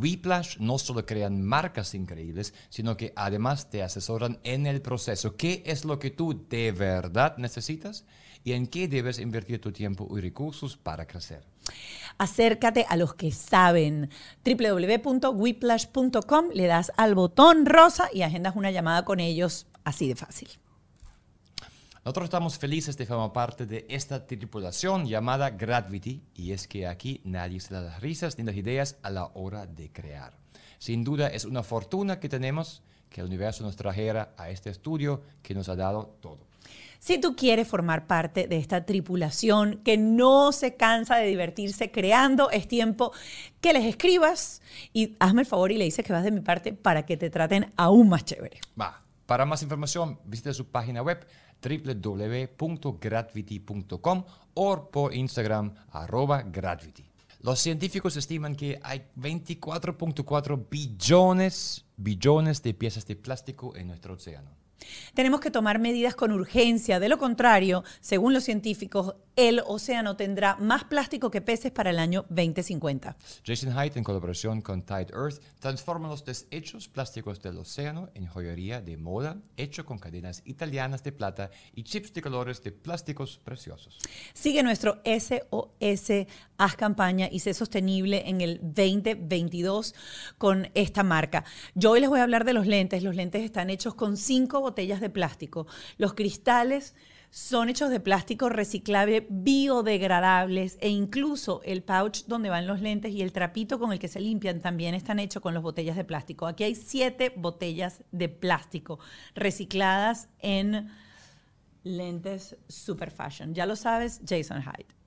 Whiplash no solo crean marcas increíbles, sino que además te asesoran en el proceso. ¿Qué es lo que tú de verdad necesitas? y en qué debes invertir tu tiempo y recursos para crecer. Acércate a los que saben. www.whiplash.com, le das al botón rosa y agendas una llamada con ellos así de fácil. Nosotros estamos felices de formar parte de esta tripulación llamada Gravity y es que aquí nadie se da las risas ni las ideas a la hora de crear. Sin duda es una fortuna que tenemos que el universo nos trajera a este estudio que nos ha dado todo. Si tú quieres formar parte de esta tripulación que no se cansa de divertirse creando, es tiempo que les escribas y hazme el favor y le dices que vas de mi parte para que te traten aún más chévere. Va. Para más información, visita su página web www.gravity.com o por Instagram arroba gravity. Los científicos estiman que hay 24.4 billones, billones de piezas de plástico en nuestro océano. Tenemos que tomar medidas con urgencia. De lo contrario, según los científicos, el océano tendrá más plástico que peces para el año 2050. Jason Hyde, en colaboración con Tide Earth, transforma los desechos plásticos del océano en joyería de moda hecho con cadenas italianas de plata y chips de colores de plásticos preciosos. Sigue nuestro SOS Haz campaña y sé sostenible en el 2022 con esta marca. Yo hoy les voy a hablar de los lentes. Los lentes están hechos con cinco botellas de plástico. Los cristales son hechos de plástico reciclable, biodegradables e incluso el pouch donde van los lentes y el trapito con el que se limpian también están hechos con las botellas de plástico. Aquí hay siete botellas de plástico recicladas en lentes super fashion. Ya lo sabes, Jason Hyde.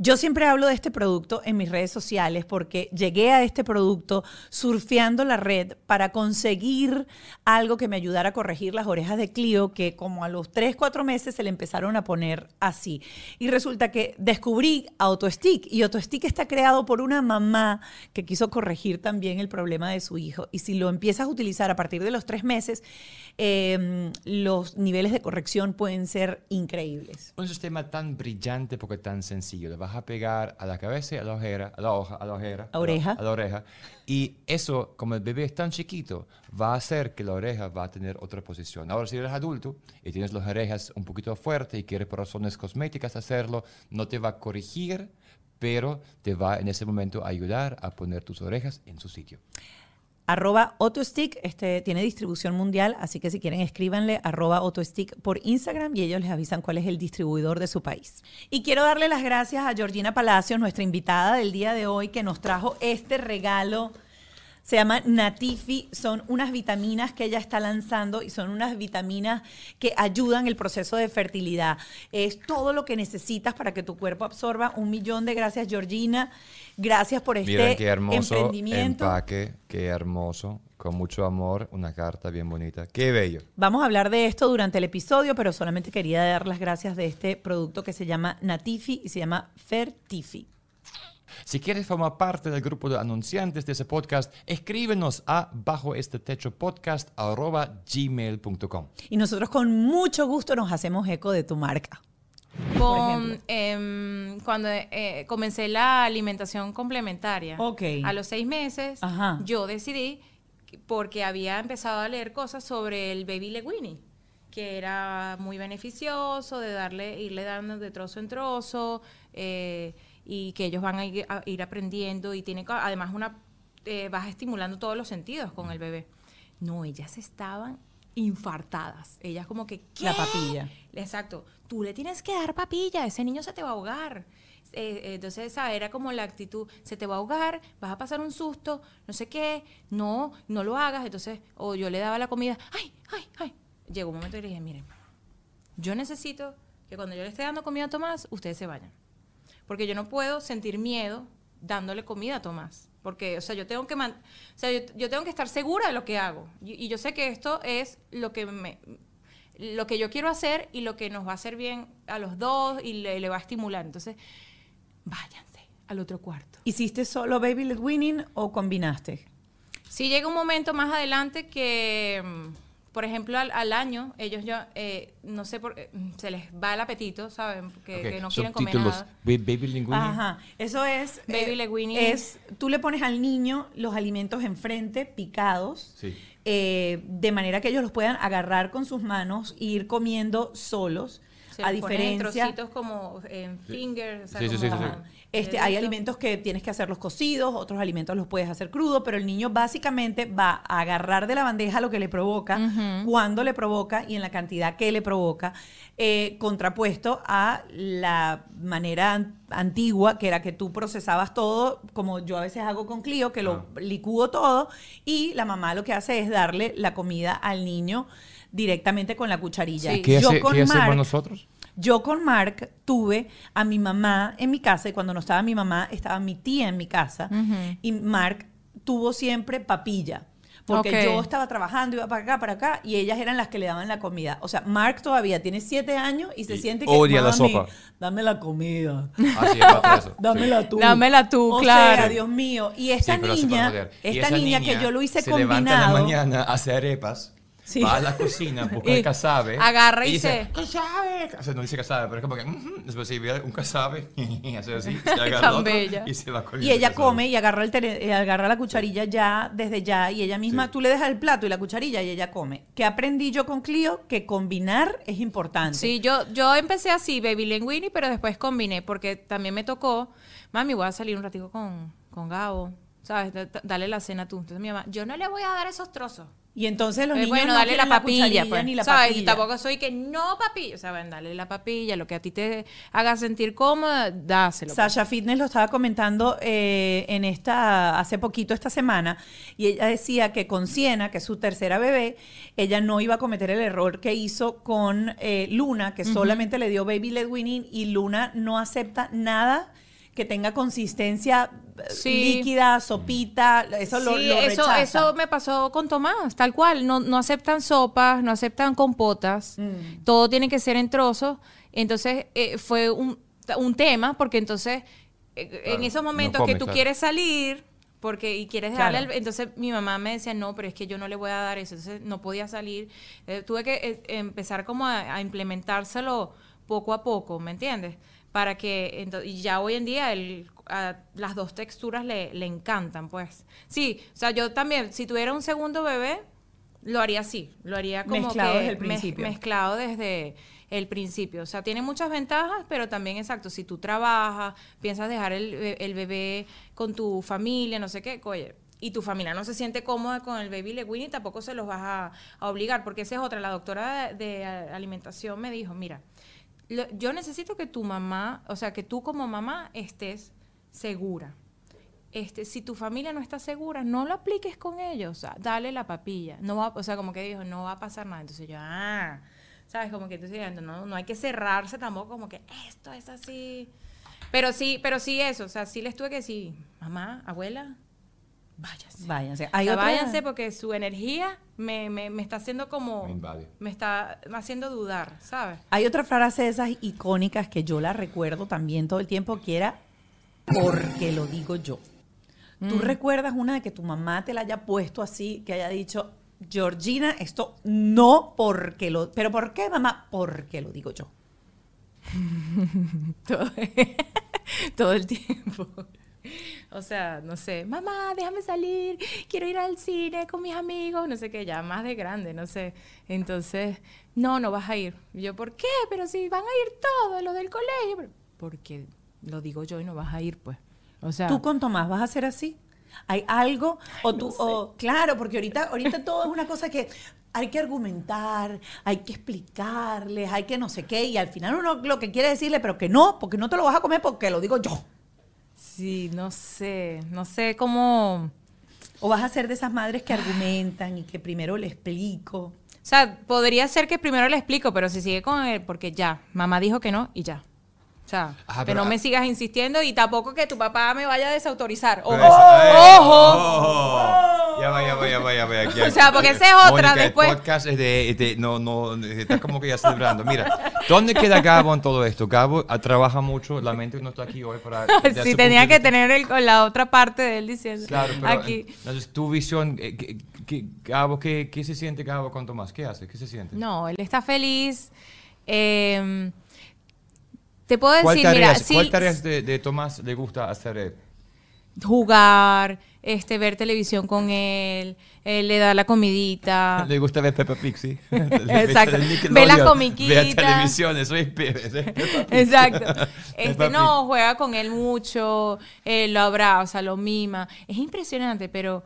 Yo siempre hablo de este producto en mis redes sociales porque llegué a este producto surfeando la red para conseguir algo que me ayudara a corregir las orejas de Clio, que como a los 3, 4 meses se le empezaron a poner así. Y resulta que descubrí AutoStick y AutoStick está creado por una mamá que quiso corregir también el problema de su hijo. Y si lo empiezas a utilizar a partir de los 3 meses, eh, los niveles de corrección pueden ser increíbles. Un sistema tan brillante porque tan sencillo a pegar a la cabeza, a la ojera, a la hoja, a la ojera, a, oreja. A la, oreja. Y eso, como el bebé es tan chiquito, va a hacer que la oreja va a tener otra posición. Ahora, si eres adulto y tienes las orejas un poquito fuertes y quieres por razones cosméticas hacerlo, no te va a corregir, pero te va en ese momento a ayudar a poner tus orejas en su sitio arroba Autostick, este, tiene distribución mundial, así que si quieren escríbanle arroba Autostick por Instagram y ellos les avisan cuál es el distribuidor de su país. Y quiero darle las gracias a Georgina Palacios, nuestra invitada del día de hoy, que nos trajo este regalo se llama Natifi, son unas vitaminas que ella está lanzando y son unas vitaminas que ayudan el proceso de fertilidad. Es todo lo que necesitas para que tu cuerpo absorba. Un millón de gracias, Georgina. Gracias por este Miren qué hermoso emprendimiento. empaque, qué hermoso, con mucho amor, una carta bien bonita. Qué bello. Vamos a hablar de esto durante el episodio, pero solamente quería dar las gracias de este producto que se llama Natifi y se llama Fertifi. Si quieres formar parte del grupo de anunciantes de ese podcast, escríbenos a bajo este techo podcast gmail.com. Y nosotros con mucho gusto nos hacemos eco de tu marca. Con, em, cuando eh, comencé la alimentación complementaria, a los seis meses, yo decidí, porque había empezado a leer cosas sobre el baby leguini, que era muy beneficioso de darle, irle dando de trozo en trozo, eh, y que ellos van a ir, aprendiendo y tiene además una eh, vas estimulando todos los sentidos con el bebé. No, ellas estaban infartadas. Ellas como que la papilla. Exacto. Tú le tienes que dar papilla, ese niño se te va a ahogar. Eh, eh, entonces esa era como la actitud, se te va a ahogar, vas a pasar un susto, no sé qué, no, no lo hagas. Entonces, o yo le daba la comida, ay, ay, ay. Llegó un momento y le dije, miren, yo necesito que cuando yo le esté dando comida a Tomás, ustedes se vayan. Porque yo no puedo sentir miedo dándole comida a Tomás. Porque, o sea, yo tengo que, o sea, yo, tengo que estar segura de lo que hago. Y, yo sé que esto es lo que me, lo que yo quiero hacer y lo que nos va a hacer bien a los dos y le, va a estimular. Entonces, váyanse al otro cuarto. ¿Hiciste solo Baby Led Winning o combinaste? Sí, llega un momento más adelante que mm, por ejemplo, al, año, ellos ya, eh, no sé por qué, mm, se les va el apetito, ¿saben? Que, no quieren comer nada. Baby linguini. Ajá, eso es... Baby linguini. Es, tú le pones al niño los alimentos enfrente, picados, eh, de manera que ellos los puedan agarrar con sus manos e ir comiendo solos. Se a pones en diferencia trocitos como en fingers. o sea, Sí, sí, sí, como- sí. Este, hay alimentos que tienes que hacerlos cocidos, otros alimentos los puedes hacer crudos, pero el niño básicamente va a agarrar de la bandeja lo que le provoca, cuando le provoca y en la cantidad que le provoca, eh, contrapuesto a la manera an- antigua, que era que tú procesabas todo, como yo a veces hago con Clio, que lo licúo todo, y la mamá lo que hace es darle la comida al niño directamente con la cucharilla. Sí. ¿Qué, Yo hace, con ¿qué hacemos Mark- nosotros? yo con Mark tuve a mi mamá en mi casa y cuando no estaba mi mamá estaba mi tía en mi casa y Mark tuvo siempre papilla. Porque yo estaba trabajando, iba para acá, para acá, y ellas eran las que le daban la comida. O sea, Mark todavía tiene siete años y se Y siente que. odia la "Mami, sopa". Dame la comida. Así es, para eso. Sí. Dámela tú. Dámela tú, o claro. sea, Dios mío. Y esta Sí, se niña. Y esta esa niña, que yo lo hice se combinado. levanta en la mañana, hace arepas, Sí. va a la cocina, busca Y el casabe. agarra y dice, se- ¡Casabe! O sea, no dice casabe, pero es como que, "Ujú". después si ve un casabe, y hace así, se agarra Tan otro bella. y se va con Y ella come y agarra, el tele- eh, agarra la cucharilla ya, desde ya, y ella misma, Sí. tú le dejas el plato y la cucharilla y ella come. ¿Qué aprendí yo con Clio? Que combinar es importante. Sí, yo, yo empecé así, Baby Linguini, pero después combiné, porque también me tocó, mami, voy a salir un ratico con, con Gabo, ¿sabes? Da- da- Dale la cena tú. Entonces mi mamá, yo no le voy a dar esos trozos. Y entonces los Eh, niños bueno, no dale la papilla, pues. ni la ¿sabes? Y papilla. tampoco soy que no papilla, ¿saben? Dale la papilla, lo que a ti te haga sentir cómoda, dáselo. pues. Sasha Fitness lo estaba comentando eh, en esta hace poquito esta semana y ella decía que con Siena, que es su tercera bebé, ella no iba a cometer el error que hizo con eh, Luna, que solamente le dio baby led winning y Luna no acepta nada que tenga consistencia eh, Sí. líquida, sopita, eso lo, Sí, lo eso, eso me pasó con Tomás, tal cual. No, no aceptan sopas, no aceptan compotas. Mm. Todo tiene que ser en trozos. Entonces eh, fue un, un tema, porque entonces eh, en esos no momentos come, que tú claro. quieres salir porque y quieres Claro. darle al- entonces mi mamá me decía no pero es que yo no le voy a dar eso entonces no podía salir Eh, tuve que eh, empezar como a, a implementárselo poco a poco me entiendes para que y ya hoy en día el, a- las dos texturas le, le encantan pues sí o sea yo también si tuviera un segundo bebé lo haría así lo haría como Mezclado que desde el mez- principio. mezclado desde el principio. O sea, tiene muchas ventajas, pero también, exacto, si tú trabajas, piensas dejar el, el bebé con tu familia, no sé qué, oye, y tu familia no se siente cómoda con el baby Lewin tampoco se los vas a, a obligar, porque esa es otra. La doctora de, de alimentación me dijo, mira, yo necesito que tu mamá, o sea, que tú como mamá estés segura. Este, si tu familia no está segura, no lo apliques con ellos, dale la papilla. No va, o sea, como que dijo, no va a pasar nada. Entonces yo, ah, ¿sabes? Como que entonces no, no hay que cerrarse tampoco como que esto es así. Pero sí, pero sí eso, o sea, sí les tuve que decir, mamá, abuela, Váyanse. O Hay sea, otra- váyanse porque su energía me, me, me está haciendo como... Me invade. Me está haciendo dudar, ¿sabes? Hay otra frase de esas icónicas que yo la recuerdo también todo el tiempo, que era porque lo digo yo. ¿Tú Mm. recuerdas una de que tu mamá te la haya puesto así, que haya dicho, Georgina, esto no porque lo... ¿Pero por qué, mamá? Porque lo digo yo. todo, todo el tiempo. O sea, no sé, mamá, déjame salir, quiero ir al cine con mis amigos, no sé qué, ya más de grande, no sé. Entonces, no, no vas a ir. Y yo, ¿por qué? Pero si van a ir todos los del colegio. Pero, Porque lo digo yo y no vas a ir, pues. O sea, ¿Tú con Tomás vas a hacer así? ¿Hay algo? O tú, o, claro, porque ahorita, ahorita todo es una cosa que hay que argumentar, hay que explicarles, hay que no sé qué, y al final uno lo que quiere decirle, pero que no, porque no te lo vas a comer porque lo digo yo. Sí, no sé, no sé cómo... O vas a ser de esas madres que argumentan y que primero le explico. O sea, podría ser que primero le explico, pero si sigue con él, porque ya, mamá dijo que no y ya. O sea, Ajá, que pero- no me sigas insistiendo y tampoco que tu papá me vaya a desautorizar. Ojo. Ya va, ya va, ya va, ya va. aquí- O sea, porque esa es otra, Mónica, después- El podcast es de, de- no, no, está como que ya celebrando. Mira, ¿dónde queda Gabo en todo esto? Gabo ah, trabaja mucho, lamento que no está aquí hoy para... Sí, tenía que tener el, con la otra parte de él diciendo. Claro, pero aquí. entonces tu visión, eh, ¿qué- qué- Gabo, ¿qué, ¿qué se siente Gabo con Tomás? ¿Qué hace? ¿Qué se siente? No, él está feliz. Eh, te puedo ¿Cuál decir, mira, tareas, sí, cuál tareas de, de Tomás le gusta hacer él? jugar, este, ver televisión con él, le da la comidita. Le gusta ver Peppa Pig, sí. Exacto. Ve las comiquitas. Ve televisión, eso es Exacto. Este, no, juega con él mucho, eh, lo abraza, lo mima. Es impresionante, pero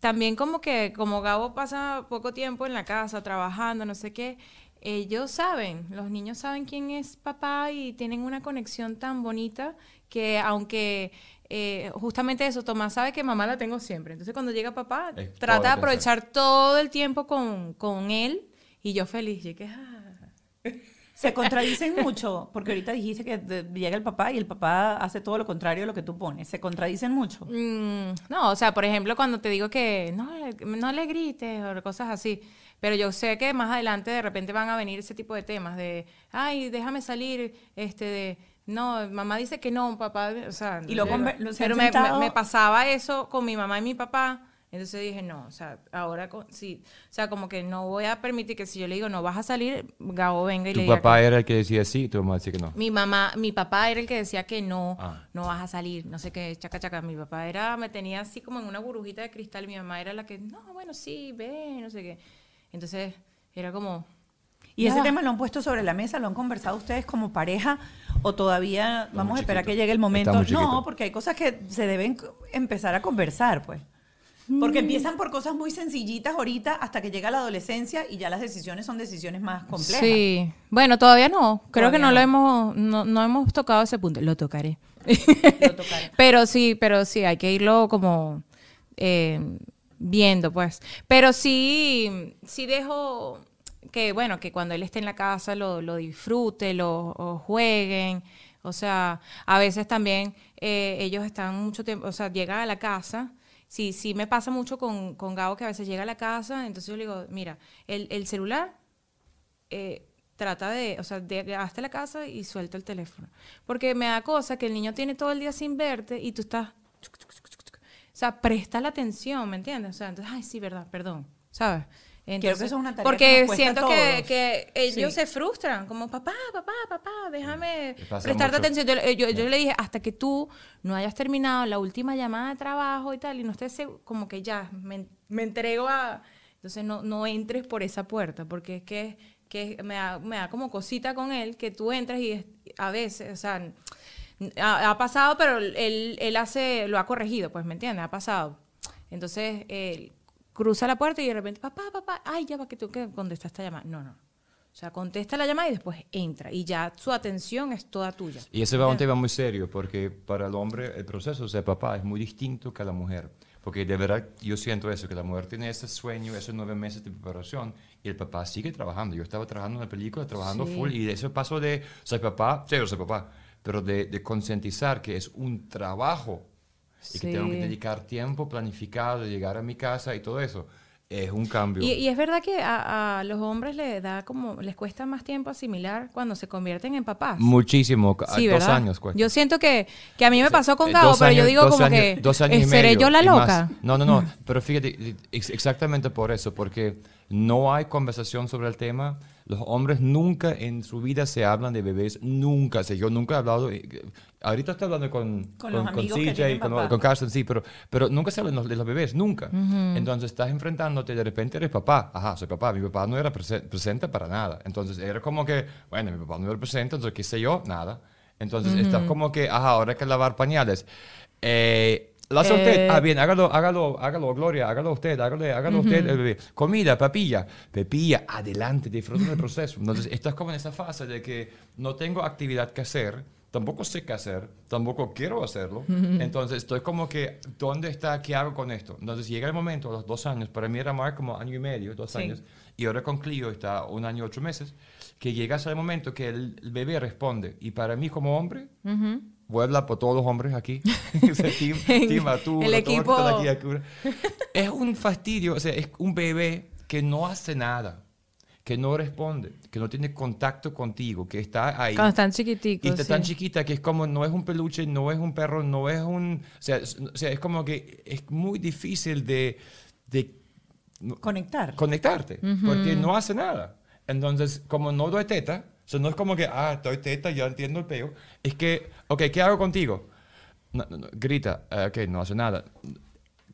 también como que, como Gabo pasa poco tiempo en la casa trabajando, no sé qué, ellos saben, los niños saben quién es papá y tienen una conexión tan bonita que aunque eh, justamente eso, Tomás sabe que mamá la tengo siempre. Entonces cuando llega papá, trata de aprovechar todo el tiempo con, con, él y yo feliz. Y que, ah. Se contradicen mucho, porque ahorita dijiste que llega el papá y el papá hace todo lo contrario de lo que tú pones. ¿Se contradicen mucho? Mm, no, o sea, por ejemplo, cuando te digo que no, no le grites o cosas así. Pero yo sé que más adelante de repente van a venir ese tipo de temas de, ay, déjame salir, este, de, no, mamá dice que no, papá, o sea, y lo pero me, me, pasaba eso con mi mamá y mi papá. Entonces dije, no, o sea, ahora sí, o sea, como que no voy a permitir que si yo le digo, no vas a salir, Gabo venga y le diga. ¿Tu papá era el que decía sí tu mamá decía que no? Mi mamá, mi papá era el que decía que no, ah. no vas a salir, no sé qué, chaca, chaca. Mi papá era, me tenía así como en una burbujita de cristal, mi mamá era la que, no, bueno, sí, ve, no sé qué. Entonces, era como... ¿Y ese tema lo han puesto sobre la mesa? ¿Lo han conversado ustedes como pareja? ¿O todavía vamos a esperar que llegue el momento? No, porque hay cosas que se deben empezar a conversar, pues. Porque mm. empiezan por cosas muy sencillitas ahorita hasta que llega la adolescencia y ya las decisiones son decisiones más complejas. Sí, bueno, todavía no. Creo que no, lo hemos, no, hemos tocado ese punto. Lo tocaré. Lo tocaré. pero sí, pero sí, hay que irlo como eh, viendo, pues. Pero sí, sí dejo que, bueno, que cuando él esté en la casa lo, lo disfrute, lo, jueguen. O sea, a veces también eh, ellos están mucho tiempo, o sea, llega a la casa. Sí, sí me pasa mucho con, con Gabo que a veces llega a la casa, entonces yo le digo, mira, el, el celular eh, trata de, o sea, de, hasta la casa y suelta el teléfono. Porque me da cosa que el niño tiene todo el día sin verte y tú estás sea, presta la atención, ¿me entiendes? O sea, entonces, ay, sí, verdad, perdón, ¿sabes? Entonces, que eso es una tarea porque siento que, que, ellos se frustran, como papá, papá, papá, déjame prestarte atención. Yo, yo, le dije, hasta que tú no hayas terminado la última llamada de trabajo y tal, y no estés como que ya, me, me entrego a... Entonces no, no entres por esa puerta, porque es que, que me, da, me da como cosita con él, que tú entras y a veces, o sea ha, pasado, pero él, él, hace, lo ha corregido, pues, ¿me entiendes? Ha pasado. Entonces, él cruza la puerta y de repente, papá, papá, ay, ya va que tú que contestar esta llamada. No, no. O sea, contesta la llamada y después entra. Y ya su atención es toda tuya. Y ese va un tema muy serio, porque para el hombre el proceso de ser papá es muy distinto que a la mujer. Porque de verdad yo siento eso, que la mujer tiene ese sueño, esos nueve meses de preparación, y el papá sigue trabajando. Yo estaba trabajando en la película, trabajando full, y de eso pasó de ser papá, ser papá pero de, concientizar que es un trabajo y que tengo que dedicar tiempo planificado de llegar a mi casa y todo eso. Es un cambio. Y, es verdad que a, los hombres les da como les cuesta más tiempo asimilar cuando se convierten en papás. Muchísimo, dos años cuesta. Yo siento que, que a mí me pasó con Gabo, pero yo digo como que dos años y seré yo la loca. No, no, no, pero fíjate, exactamente por eso, porque no hay conversación sobre el tema los hombres nunca en su vida se hablan de bebés, nunca. O yo nunca he hablado, eh, ahorita estoy hablando con, con, con, con CJ, con, Carson, sí, pero, pero nunca se habla de los bebés, nunca. Entonces estás enfrentándote, de repente eres papá. Ajá, soy papá. Mi papá no era presente para nada. Entonces era como que, bueno, mi papá no era presente, entonces qué sé yo, nada. Entonces estás como que, ajá, ahora hay que lavar pañales. Eh, lo hace usted. Eh, ah, bien, hágalo, hágalo, hágalo, Gloria, hágalo usted, hágalo, hágalo usted el bebé. Comida, papilla, pepilla, adelante, disfruta del proceso. Entonces, estás como en esa fase de que no tengo actividad que hacer, tampoco sé qué hacer, tampoco quiero hacerlo. Entonces, estoy como que, ¿dónde está? ¿Qué hago con esto? Entonces, llega el momento, a los dos años, para mí era más como año y medio, dos años, y ahora con Clio está un año, ocho meses, que llega ese momento que el, bebé responde. Y para mí como hombre, voy a hablar por todos los hombres aquí, el equipo. es un fastidio, o sea, es un bebé que no hace nada, que no responde, que no tiene contacto contigo, que está ahí. Cuando están chiquiticos. Y está tan chiquita que es como, no es un peluche, no es un perro, no es un... O sea, es, como que es muy difícil de... de Conectar. Conectarte, porque no hace nada. Entonces, como no doy teta, o sea, no es como que, ah, estoy teta, ya entiendo el peo. Es que, ok, ¿qué hago contigo? no, no, no, grita, eh, ok, no hace nada.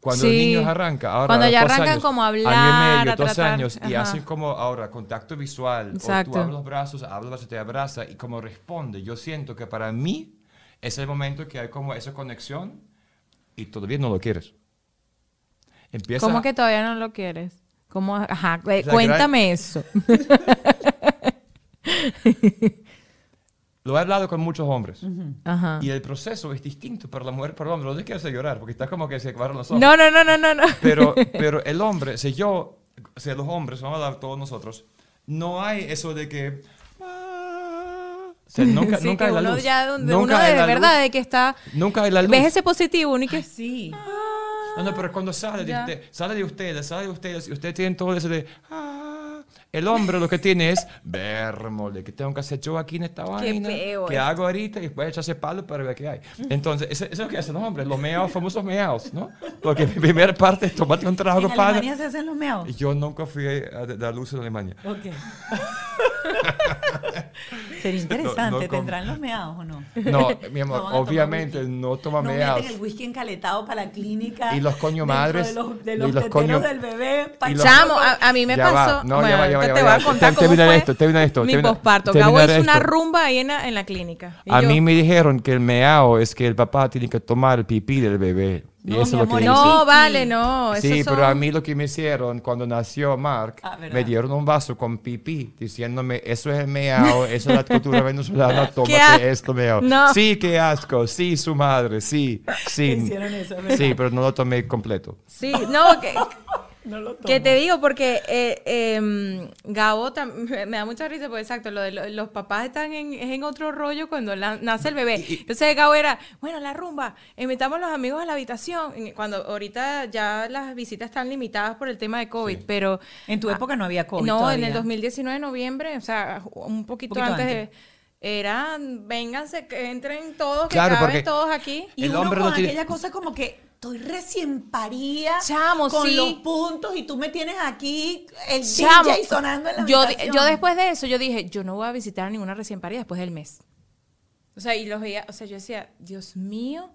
Cuando Sí. los niños arrancan, ahora Cuando los ya arrancan años, como a año y hablar, medio, a dos años, y ajá. hacen como ahora contacto visual, o tú Exacto. abres los brazos, hablas, te abraza, y como responde, yo siento que para mí es el momento que hay como esa conexión y todavía no lo quieres. Empieza ¿Cómo que todavía no lo quieres? ¿Cómo? Ajá, sea, cuéntame eso. Lo he hablado con muchos hombres. Ajá. Y el proceso es distinto para la mujer, para el hombre. No te quiero hacer llorar, porque está como que se acabaron los ojos. No, no, no, no, no, no. Pero, pero el hombre, si yo, si los hombres, vamos a hablar todos nosotros, no hay eso de que... ah, o sea, nunca, Sí, nunca que hay la uno luz. ya, donde nunca uno hay de la verdad, luz. de que está... Nunca hay la luz. ¿Ves ese positivo? Uno y que... Sí. No, no, pero cuando sale de, usted- sale de ustedes, sale de ustedes, y ustedes tienen todo eso de... ah, el hombre lo que tiene es, vermole, que tengo que hacer yo aquí en esta vaina? feo ¿Qué hago ahorita? Y después echarse palo para ver qué hay. Entonces, eso, eso es lo que hacen los hombres, los meados, famosos meados, ¿no? Porque mi primera parte es tomarte un trago En de pana. Alemania se hacen los meados. Yo nunca fui a dar luz en Alemania. Ok. Sería interesante. No, no com- ¿Tendrán los meados o no? No, mi amor, No obviamente no toma no meados. meten el whisky encaletado para la clínica. Y los coño madres, De los, de y los, coño- del bebé. Chamo, a, a mí me Ya va, pasó... no, ya va, ya va, ahorita te va, voy a contar Te- cómo fue esto, termina esto, Mi termina- posparto. Gabo hizo una rumba ahí en la, en la clínica. Y A yo, mí me dijeron que el meao es que el papá tiene que tomar el pipí del bebé. Y No, eso es lo que. No, vale, no. Sí, esos pero son- a mí lo que me hicieron cuando nació Mark, Ah, me dieron un vaso con pipí diciéndome, eso es el meao, eso es la cultura venezolana, tómate esto, meao. No. Sí, qué asco, sí, su madre, sí, sí. hicieron eso, ¿verdad? Sí, pero no lo tomé completo. Sí, no, que... No lo tomo. Que te digo, porque eh, em, Gabo me da mucha risa, porque exacto, lo de lo- los papás están en, es en otro rollo cuando la- nace el bebé. Entonces Gabo era, bueno, la rumba, invitamos a los amigos a la habitación. Cuando ahorita ya las visitas están limitadas por el tema de COVID, Sí. pero... En tu ah, época no había COVID No, en el todavía. 2019 de noviembre, o sea, un poquito, Poquito antes, antes. de... Era, vénganse, que entren todos, que Claro, caben todos aquí. Y El uno hombre con no tiene- aquella cosa como que estoy recién parida Chamo, con sí. los puntos y tú me tienes aquí el Chamo, DJ sonando en la yo, habitación. yo después de eso, yo dije, yo no voy a visitar a ninguna recién parida después del mes. O sea, y los veía, o sea, yo decía, Dios mío.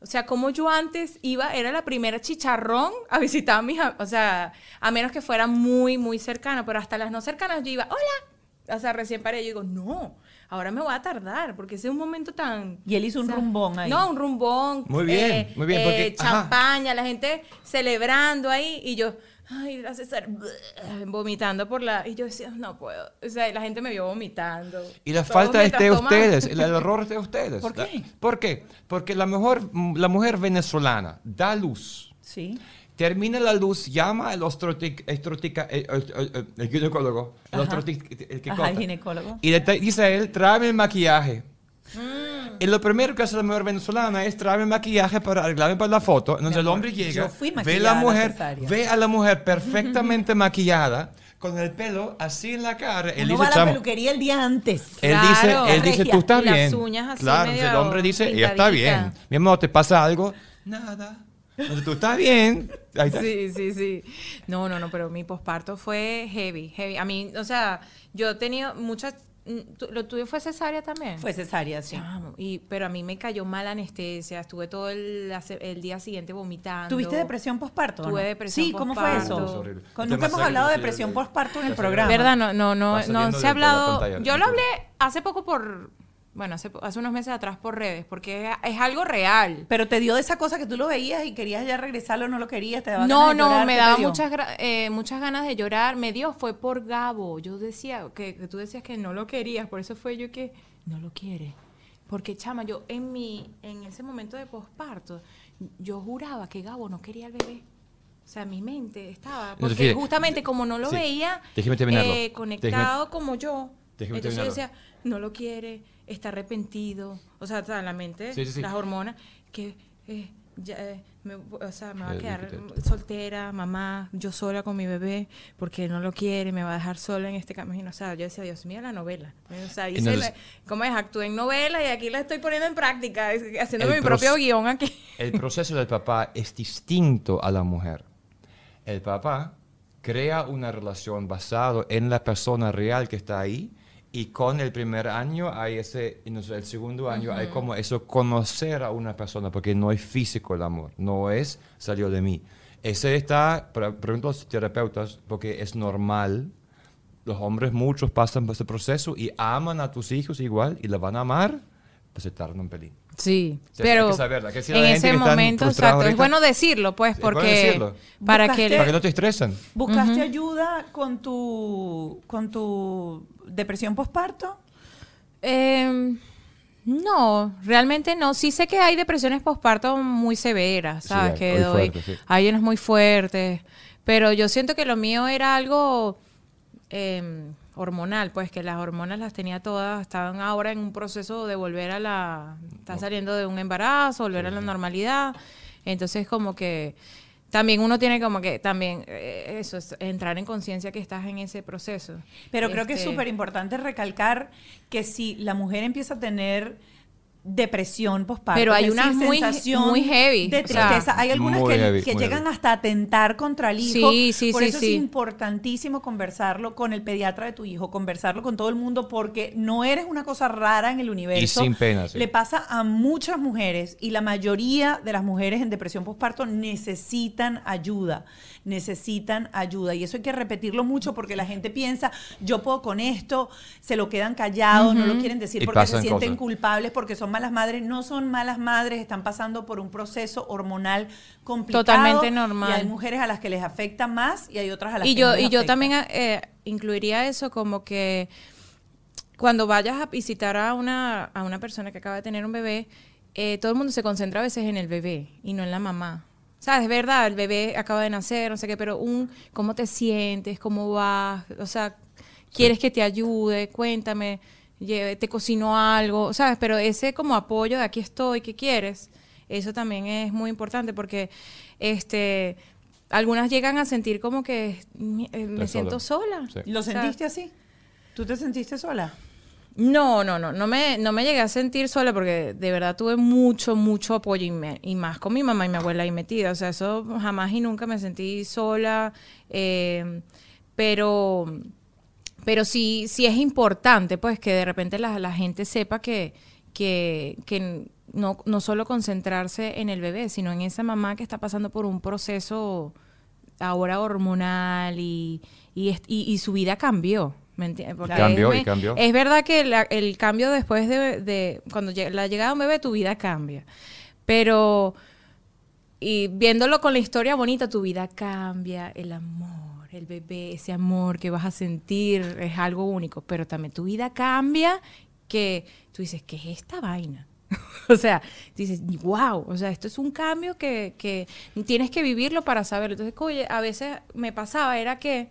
O sea, como yo antes iba, era la primera chicharrón a visitar a mis, o sea, a menos que fuera muy, muy cercana, pero hasta las no cercanas yo iba, hola. O sea, recién parida, yo digo, no, ahora me voy a tardar, porque ese es un momento tan... Y él hizo un o sea, rumbón ahí. No, un rumbón. Muy bien, eh, muy bien, eh, porque- ajá. champaña, la gente celebrando ahí, y yo, ay, la César, vomitando por la... Y yo decía, no puedo. O sea, la gente me vio vomitando. Y la falta es de ustedes, el, error es de ustedes. ¿Por qué? ¿Por qué? Porque la, mejor, la mujer venezolana da luz. Sí. Termina la luz, llama al estrotica- eh, eh, eh, el ginecólogo, el, el que Ajá, el ginecólogo. Y le dice a él, tráeme el maquillaje. Mm. Y lo primero que hace la mujer venezolana es traerme el maquillaje para arreglarme para la foto. Entonces el amor, hombre llega, ve a la mujer, cesárea. ve a la mujer perfectamente maquillada, con el pelo así en la cara. Él Uno dice, va a la "Chamo, peluquería el día antes. él Claro. dice, él dice, tú estás Y las bien. uñas así claro, entonces el medio hombre dice, ella está bien. Mi amor, ¿te pasa algo? Nada. Entonces tú estás bien. Ahí está. Sí, sí, sí. No, no, no, pero mi posparto fue heavy, heavy. A mí, o sea, yo he tenido muchas... mm, ¿tú- ¿Lo tuyo fue cesárea también? Fue cesárea, sí. Chamo, y, pero a mí me cayó mal anestesia, estuve todo el, día siguiente vomitando. ¿Tuviste depresión postparto? o Tuve no? depresión Sí, ¿cómo fue eso? Es. Con- Nunca hemos hablado de depresión de- postparto en el programa. ¿Verdad? No, no, no, no se ha hablado. Yo lo hablé hace poco por, bueno, hace, hace unos meses atrás por redes, porque es, es algo real. Pero te dio de esa cosa que tú lo veías y querías ya regresarlo, no lo querías, te daba No, ganas de no, llorar, me ¿qué te daba muchas, eh, muchas ganas de llorar. Me dio, fue por Gabo. Yo decía, que, que tú decías que no lo querías, por eso fue yo que no lo quiere. Porque, chama, yo en mi, en ese momento de posparto, yo juraba que Gabo no quería al bebé. O sea, mi mente estaba, porque fíjate, justamente como no lo sí, veía déjeme eh, Déjeme- conectado como yo, déjeme entonces yo decía, no lo quiere, está arrepentido. O sea, o sea, la mente, Sí, sí, las hormonas, que eh, ya, eh, me, o sea, me va a quedar soltera, mamá, yo sola con mi bebé, porque no lo quiere, me va a dejar sola en este camino. O sea, yo decía, Dios mío, la novela. O sea, hice Entonces- la- ¿cómo es? Actué en novela y aquí la estoy poniendo en práctica, El mi propio guion aquí. El proceso del papá es distinto a la mujer. El papá crea una relación basado en la persona real que está ahí Y con el primer año hay ese, y el segundo año hay como eso, conocer a una persona, porque no es físico el amor, no es salió de mí. Ese está, pre- pregunto a los terapeutas, porque es normal, los hombres muchos pasan por ese proceso y aman a tus hijos igual y la van a amar, pues se tardan un pelín. Sí, O sea, hay pero que saberla, hay que decirle en ese momento, exacto, es bueno decirlo, pues, Es bueno porque decirlo. para Buscaste- que Para que no te estresen. ¿Buscaste ayuda con tu, con tu depresión postparto? Eh, no, realmente no. Sí sé que hay depresiones postparto muy severas, ¿sabes? hay- que doy- sí. hay unas muy fuertes, pero yo siento que lo mío era algo eh, hormonal, pues que las hormonas las tenía todas, estaban ahora en un proceso de volver a la, está saliendo de un embarazo, volver a la normalidad, entonces como que también uno tiene como que también eh, eso, es entrar en conciencia que estás en ese proceso. Pero creo que es Este, súper importante recalcar que si la mujer empieza a tener depresión postparto, Pero hay unas muy- sensación muy heavy, de o sea, tristeza. hay algunas que, heavy, que muy llegan heavy. hasta atentar contra el hijo. Sí, sí, Por sí, eso sí. es importantísimo conversarlo con el pediatra de tu hijo, conversarlo con todo el mundo, porque no eres una cosa rara en el universo. sin pena, sí. Le pasa a muchas mujeres y la mayoría de las mujeres en depresión postparto necesitan ayuda, necesitan ayuda. Y eso hay que repetirlo mucho porque la gente piensa, yo puedo con esto, se lo quedan callados, no lo quieren decir Y porque se sienten cosas. culpables, porque son malas madres. No son malas madres, están pasando por un proceso hormonal complicado. Totalmente normal. Y hay mujeres a las que les afecta más y hay otras a las y que yo no les y yo también eh, incluiría eso como que cuando vayas a visitar a una a una persona que acaba de tener un bebé eh, todo el mundo se concentra a veces en el bebé y no en la mamá sabes es verdad el bebé acaba de nacer no sé qué pero un cómo te sientes cómo vas o sea quieres que te ayude cuéntame te cocinó algo sabes pero ese como apoyo de aquí estoy qué quieres eso también es muy importante porque este algunas llegan a sentir como que "Mi- eh, me Estoy siento sola. Sí. ¿Lo O sea, sentiste así? ¿Tú te sentiste sola? No, no, no, no me, no me llegué a sentir sola porque de verdad tuve mucho, mucho apoyo y, me- y más con mi mamá y mi abuela ahí metida. O sea, eso jamás y nunca me sentí sola. eh, pero, pero sí, sí es importante pues que de repente la, la gente sepa que, que, que no, no solo concentrarse en el bebé, sino en esa mamá que está pasando por un proceso ahora hormonal y, y, est- y- y su vida cambió. ¿Me entiendes? Porque Cambió es, y cambió. Es verdad que la- el cambio después de, de cuando llega- la llegada de un bebé, tu vida cambia. Pero y viéndolo con la historia bonita, tu vida cambia, el amor, el bebé, ese amor que vas a sentir es algo único, pero también tu vida cambia que tú dices, ¿qué es esta vaina? o sea, dices, wow, o sea, esto es un cambio que, que tienes que vivirlo para saberlo. Entonces, oye, a veces me pasaba, era que,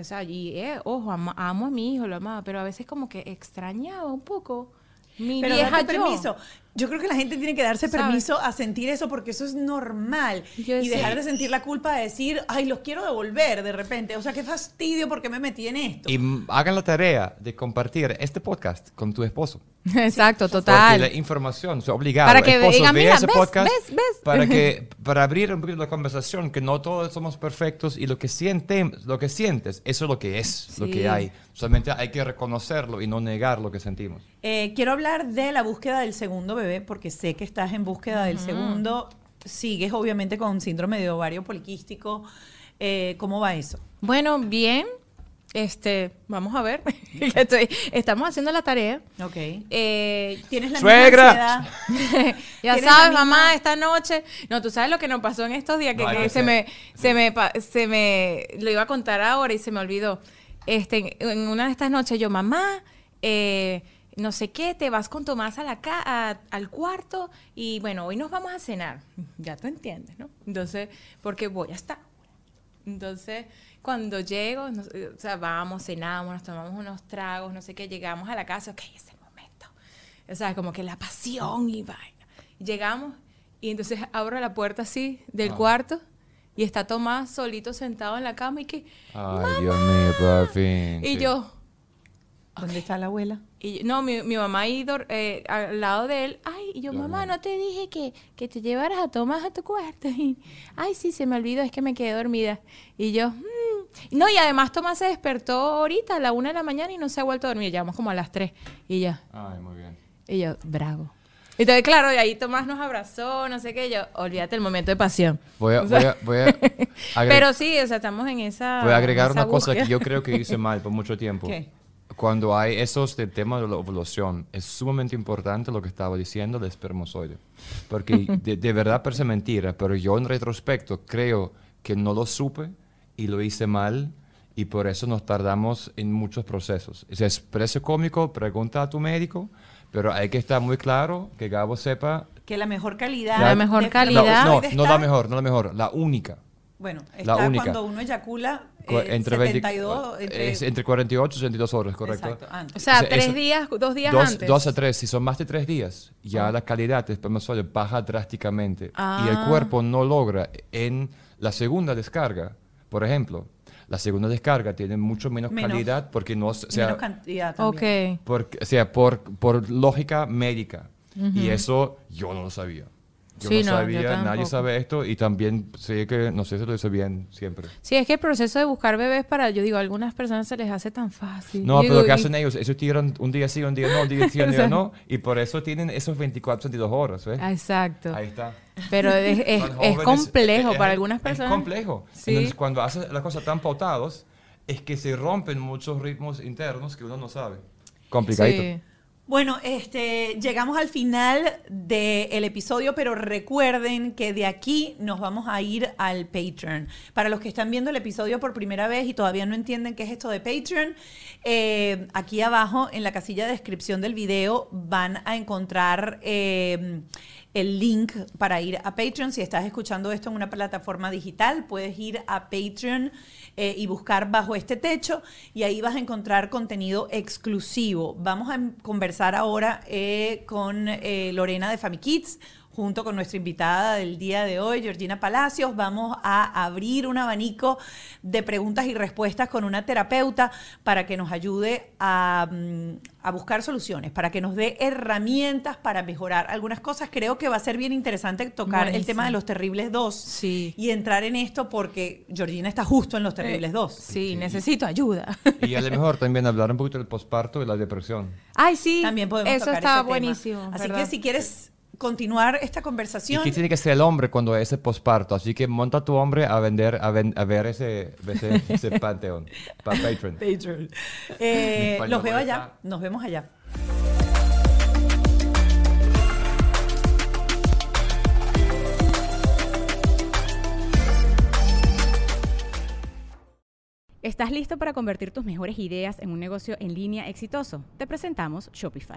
o sea, y, eh, ojo, amo a mi hijo, lo amaba, pero a veces como que extrañaba un poco mi Pero vieja date yo. permiso. Yo creo que la gente tiene que darse ¿Sabes? permiso a sentir eso porque eso es normal. Yo y sé. dejar de sentir la culpa de decir, ay, los quiero devolver de repente. O sea, qué fastidio porque me metí en esto. Y hagan la tarea de compartir este podcast con tu esposo. Exacto, Porque total. la información es obligado. Para que Esposo, digan, mira, ese ves, podcast ves, ves. Para, que, para abrir un poquito la conversación, que no todos somos perfectos y lo que, sienten, lo que sientes, eso es lo que es, lo Sí. que hay. Solamente hay que reconocerlo y no negar lo que sentimos. Eh, quiero hablar de la búsqueda del segundo bebé porque sé que estás en búsqueda del segundo. Sigues obviamente con síndrome de ovario poliquístico. Eh, ¿Cómo va eso? Bueno, bien. Este, vamos a ver. Estoy- estamos haciendo la tarea. Ok. Eh, ¿Tienes la ¡Suegra! misma ya ¿Tienes la sabes, misma- mamá, esta noche. No, tú sabes lo que nos pasó en estos días que, No, se me, se me, se me, lo iba a contar ahora y se me olvidó. Este, en una de estas noches yo, mamá, eh, no sé qué, te vas con Tomás a la ca a- al cuarto y bueno, hoy nos vamos a cenar. Ya tú entiendes, ¿no? Entonces, porque voy a estar. Entonces, cuando llego, nos- o sea, vamos, cenamos, nos tomamos unos tragos, no sé qué, llegamos a la casa, ok, es el momento. O sea, como que la pasión y vaina. Llegamos y entonces abro la puerta así del Ah. cuarto y está Tomás solito sentado en la cama y que, Ay, Dios mío, por fin. y sí. yo, ¿Dónde está la abuela? y no, mi, mi mamá ahí eh, al lado de él, ay, y yo, Dios mamá, no te dije que, que te llevaras a Tomás a tu cuarto. Y, ay, sí, se me olvidó, es que me quedé dormida. Y yo, "Mm". No, y además Tomás se despertó ahorita a la una de la mañana y no se ha vuelto a dormir. Llevamos como a las tres. Y ya. Ay, muy bien. Y yo, bravo. Entonces, claro, y ahí Tomás nos abrazó, no sé qué. Yo, olvídate el momento de pasión. Voy a, O sea, voy a, voy a Pero sí, o sea, estamos en esa. voy a agregar esa una cosa que búsqueda. yo creo que hice mal por mucho tiempo. ¿Qué? Cuando hay esos de tema de la ovulación, es sumamente importante lo que estaba diciendo del espermozoide. Porque de, de verdad parece mentira, pero yo en retrospecto creo que no lo supe y lo hice mal y por eso nos tardamos en muchos procesos. O sea, es parece cómico, pregunta a tu médico, pero hay que estar muy claro que Gabo sepa... Que la mejor calidad. La mejor de calidad. No, no, espermatozoide no la mejor, no la mejor, la única. Bueno, La está única. cuando uno eyacula Eh, entre, 20 72, entre, es entre 48 y 62 horas, correcto. Exacto, antes. O sea, Ese- tres eso- días, dos días dos, antes. dos a tres, si son más de tres días, ya Ah. la calidad del espermatozoide baja drásticamente. Y el Ah. cuerpo no logra en la segunda descarga, por ejemplo, la segunda descarga tiene mucho menos, Menos. calidad porque no, o sea, menos cantidad también. Ok. por, o sea, por, por lógica médica. Y eso yo no lo sabía. Yo Sí, no sabía, nadie sabe esto y también sé que, no sé si lo hice bien siempre. Sí, es que el proceso de buscar bebés para, yo digo, a algunas personas se les hace tan fácil. No, Yo pero y- hacen ellos, ellos tiran un día sí, un día no, un día sí, un día no, y por eso tienen esos 24, 22 horas, ¿ves? Exacto. Ahí está. Pero es, es, complejo es- para algunas personas. Es complejo. Sí. Entonces, cuando haces las cosas tan pautados, es que se rompen muchos ritmos internos que uno no sabe. Complicadito. Sí. Bueno, este, llegamos al final del episodio, pero recuerden que de aquí nos vamos a ir al Patreon. Para los que están viendo el episodio por primera vez y todavía no entienden qué es esto de Patreon, eh, aquí abajo en la casilla de descripción del video van a encontrar eh, el link para ir a Patreon. Si estás escuchando esto en una plataforma digital, puedes ir a Patreon eh, y buscar bajo este techo y ahí vas a encontrar contenido exclusivo. Vamos a conversar ahora eh, con eh, Lorena de FamiKids junto con nuestra invitada del día de hoy, Georgina Palacios. Vamos a abrir un abanico de preguntas y respuestas con una terapeuta para que nos ayude a, mm, a buscar soluciones, para que nos dé herramientas para mejorar algunas cosas. Creo que va a ser bien interesante tocar el tema de los terribles dos Sí. y entrar en esto porque Georgina está justo en los terribles dos. Sí, necesito ayuda. Y a lo mejor también hablar un poquito del posparto y la depresión. Ay, sí. También podemos Eso tocar estaba ese tema. buenísimo. Así ¿verdad? que si quieres continuar esta ¿Y conversación, qué tiene que ser el hombre cuando es ese posparto? Así que monta a tu hombre a vender, a, ven- a ver ese, ese, ese panteón para Patreon. Patreon. Eh, los veo ¿dónde allá. está? Nos vemos allá. ¿Estás listo para convertir tus mejores ideas en un negocio en línea exitoso? Te presentamos Shopify.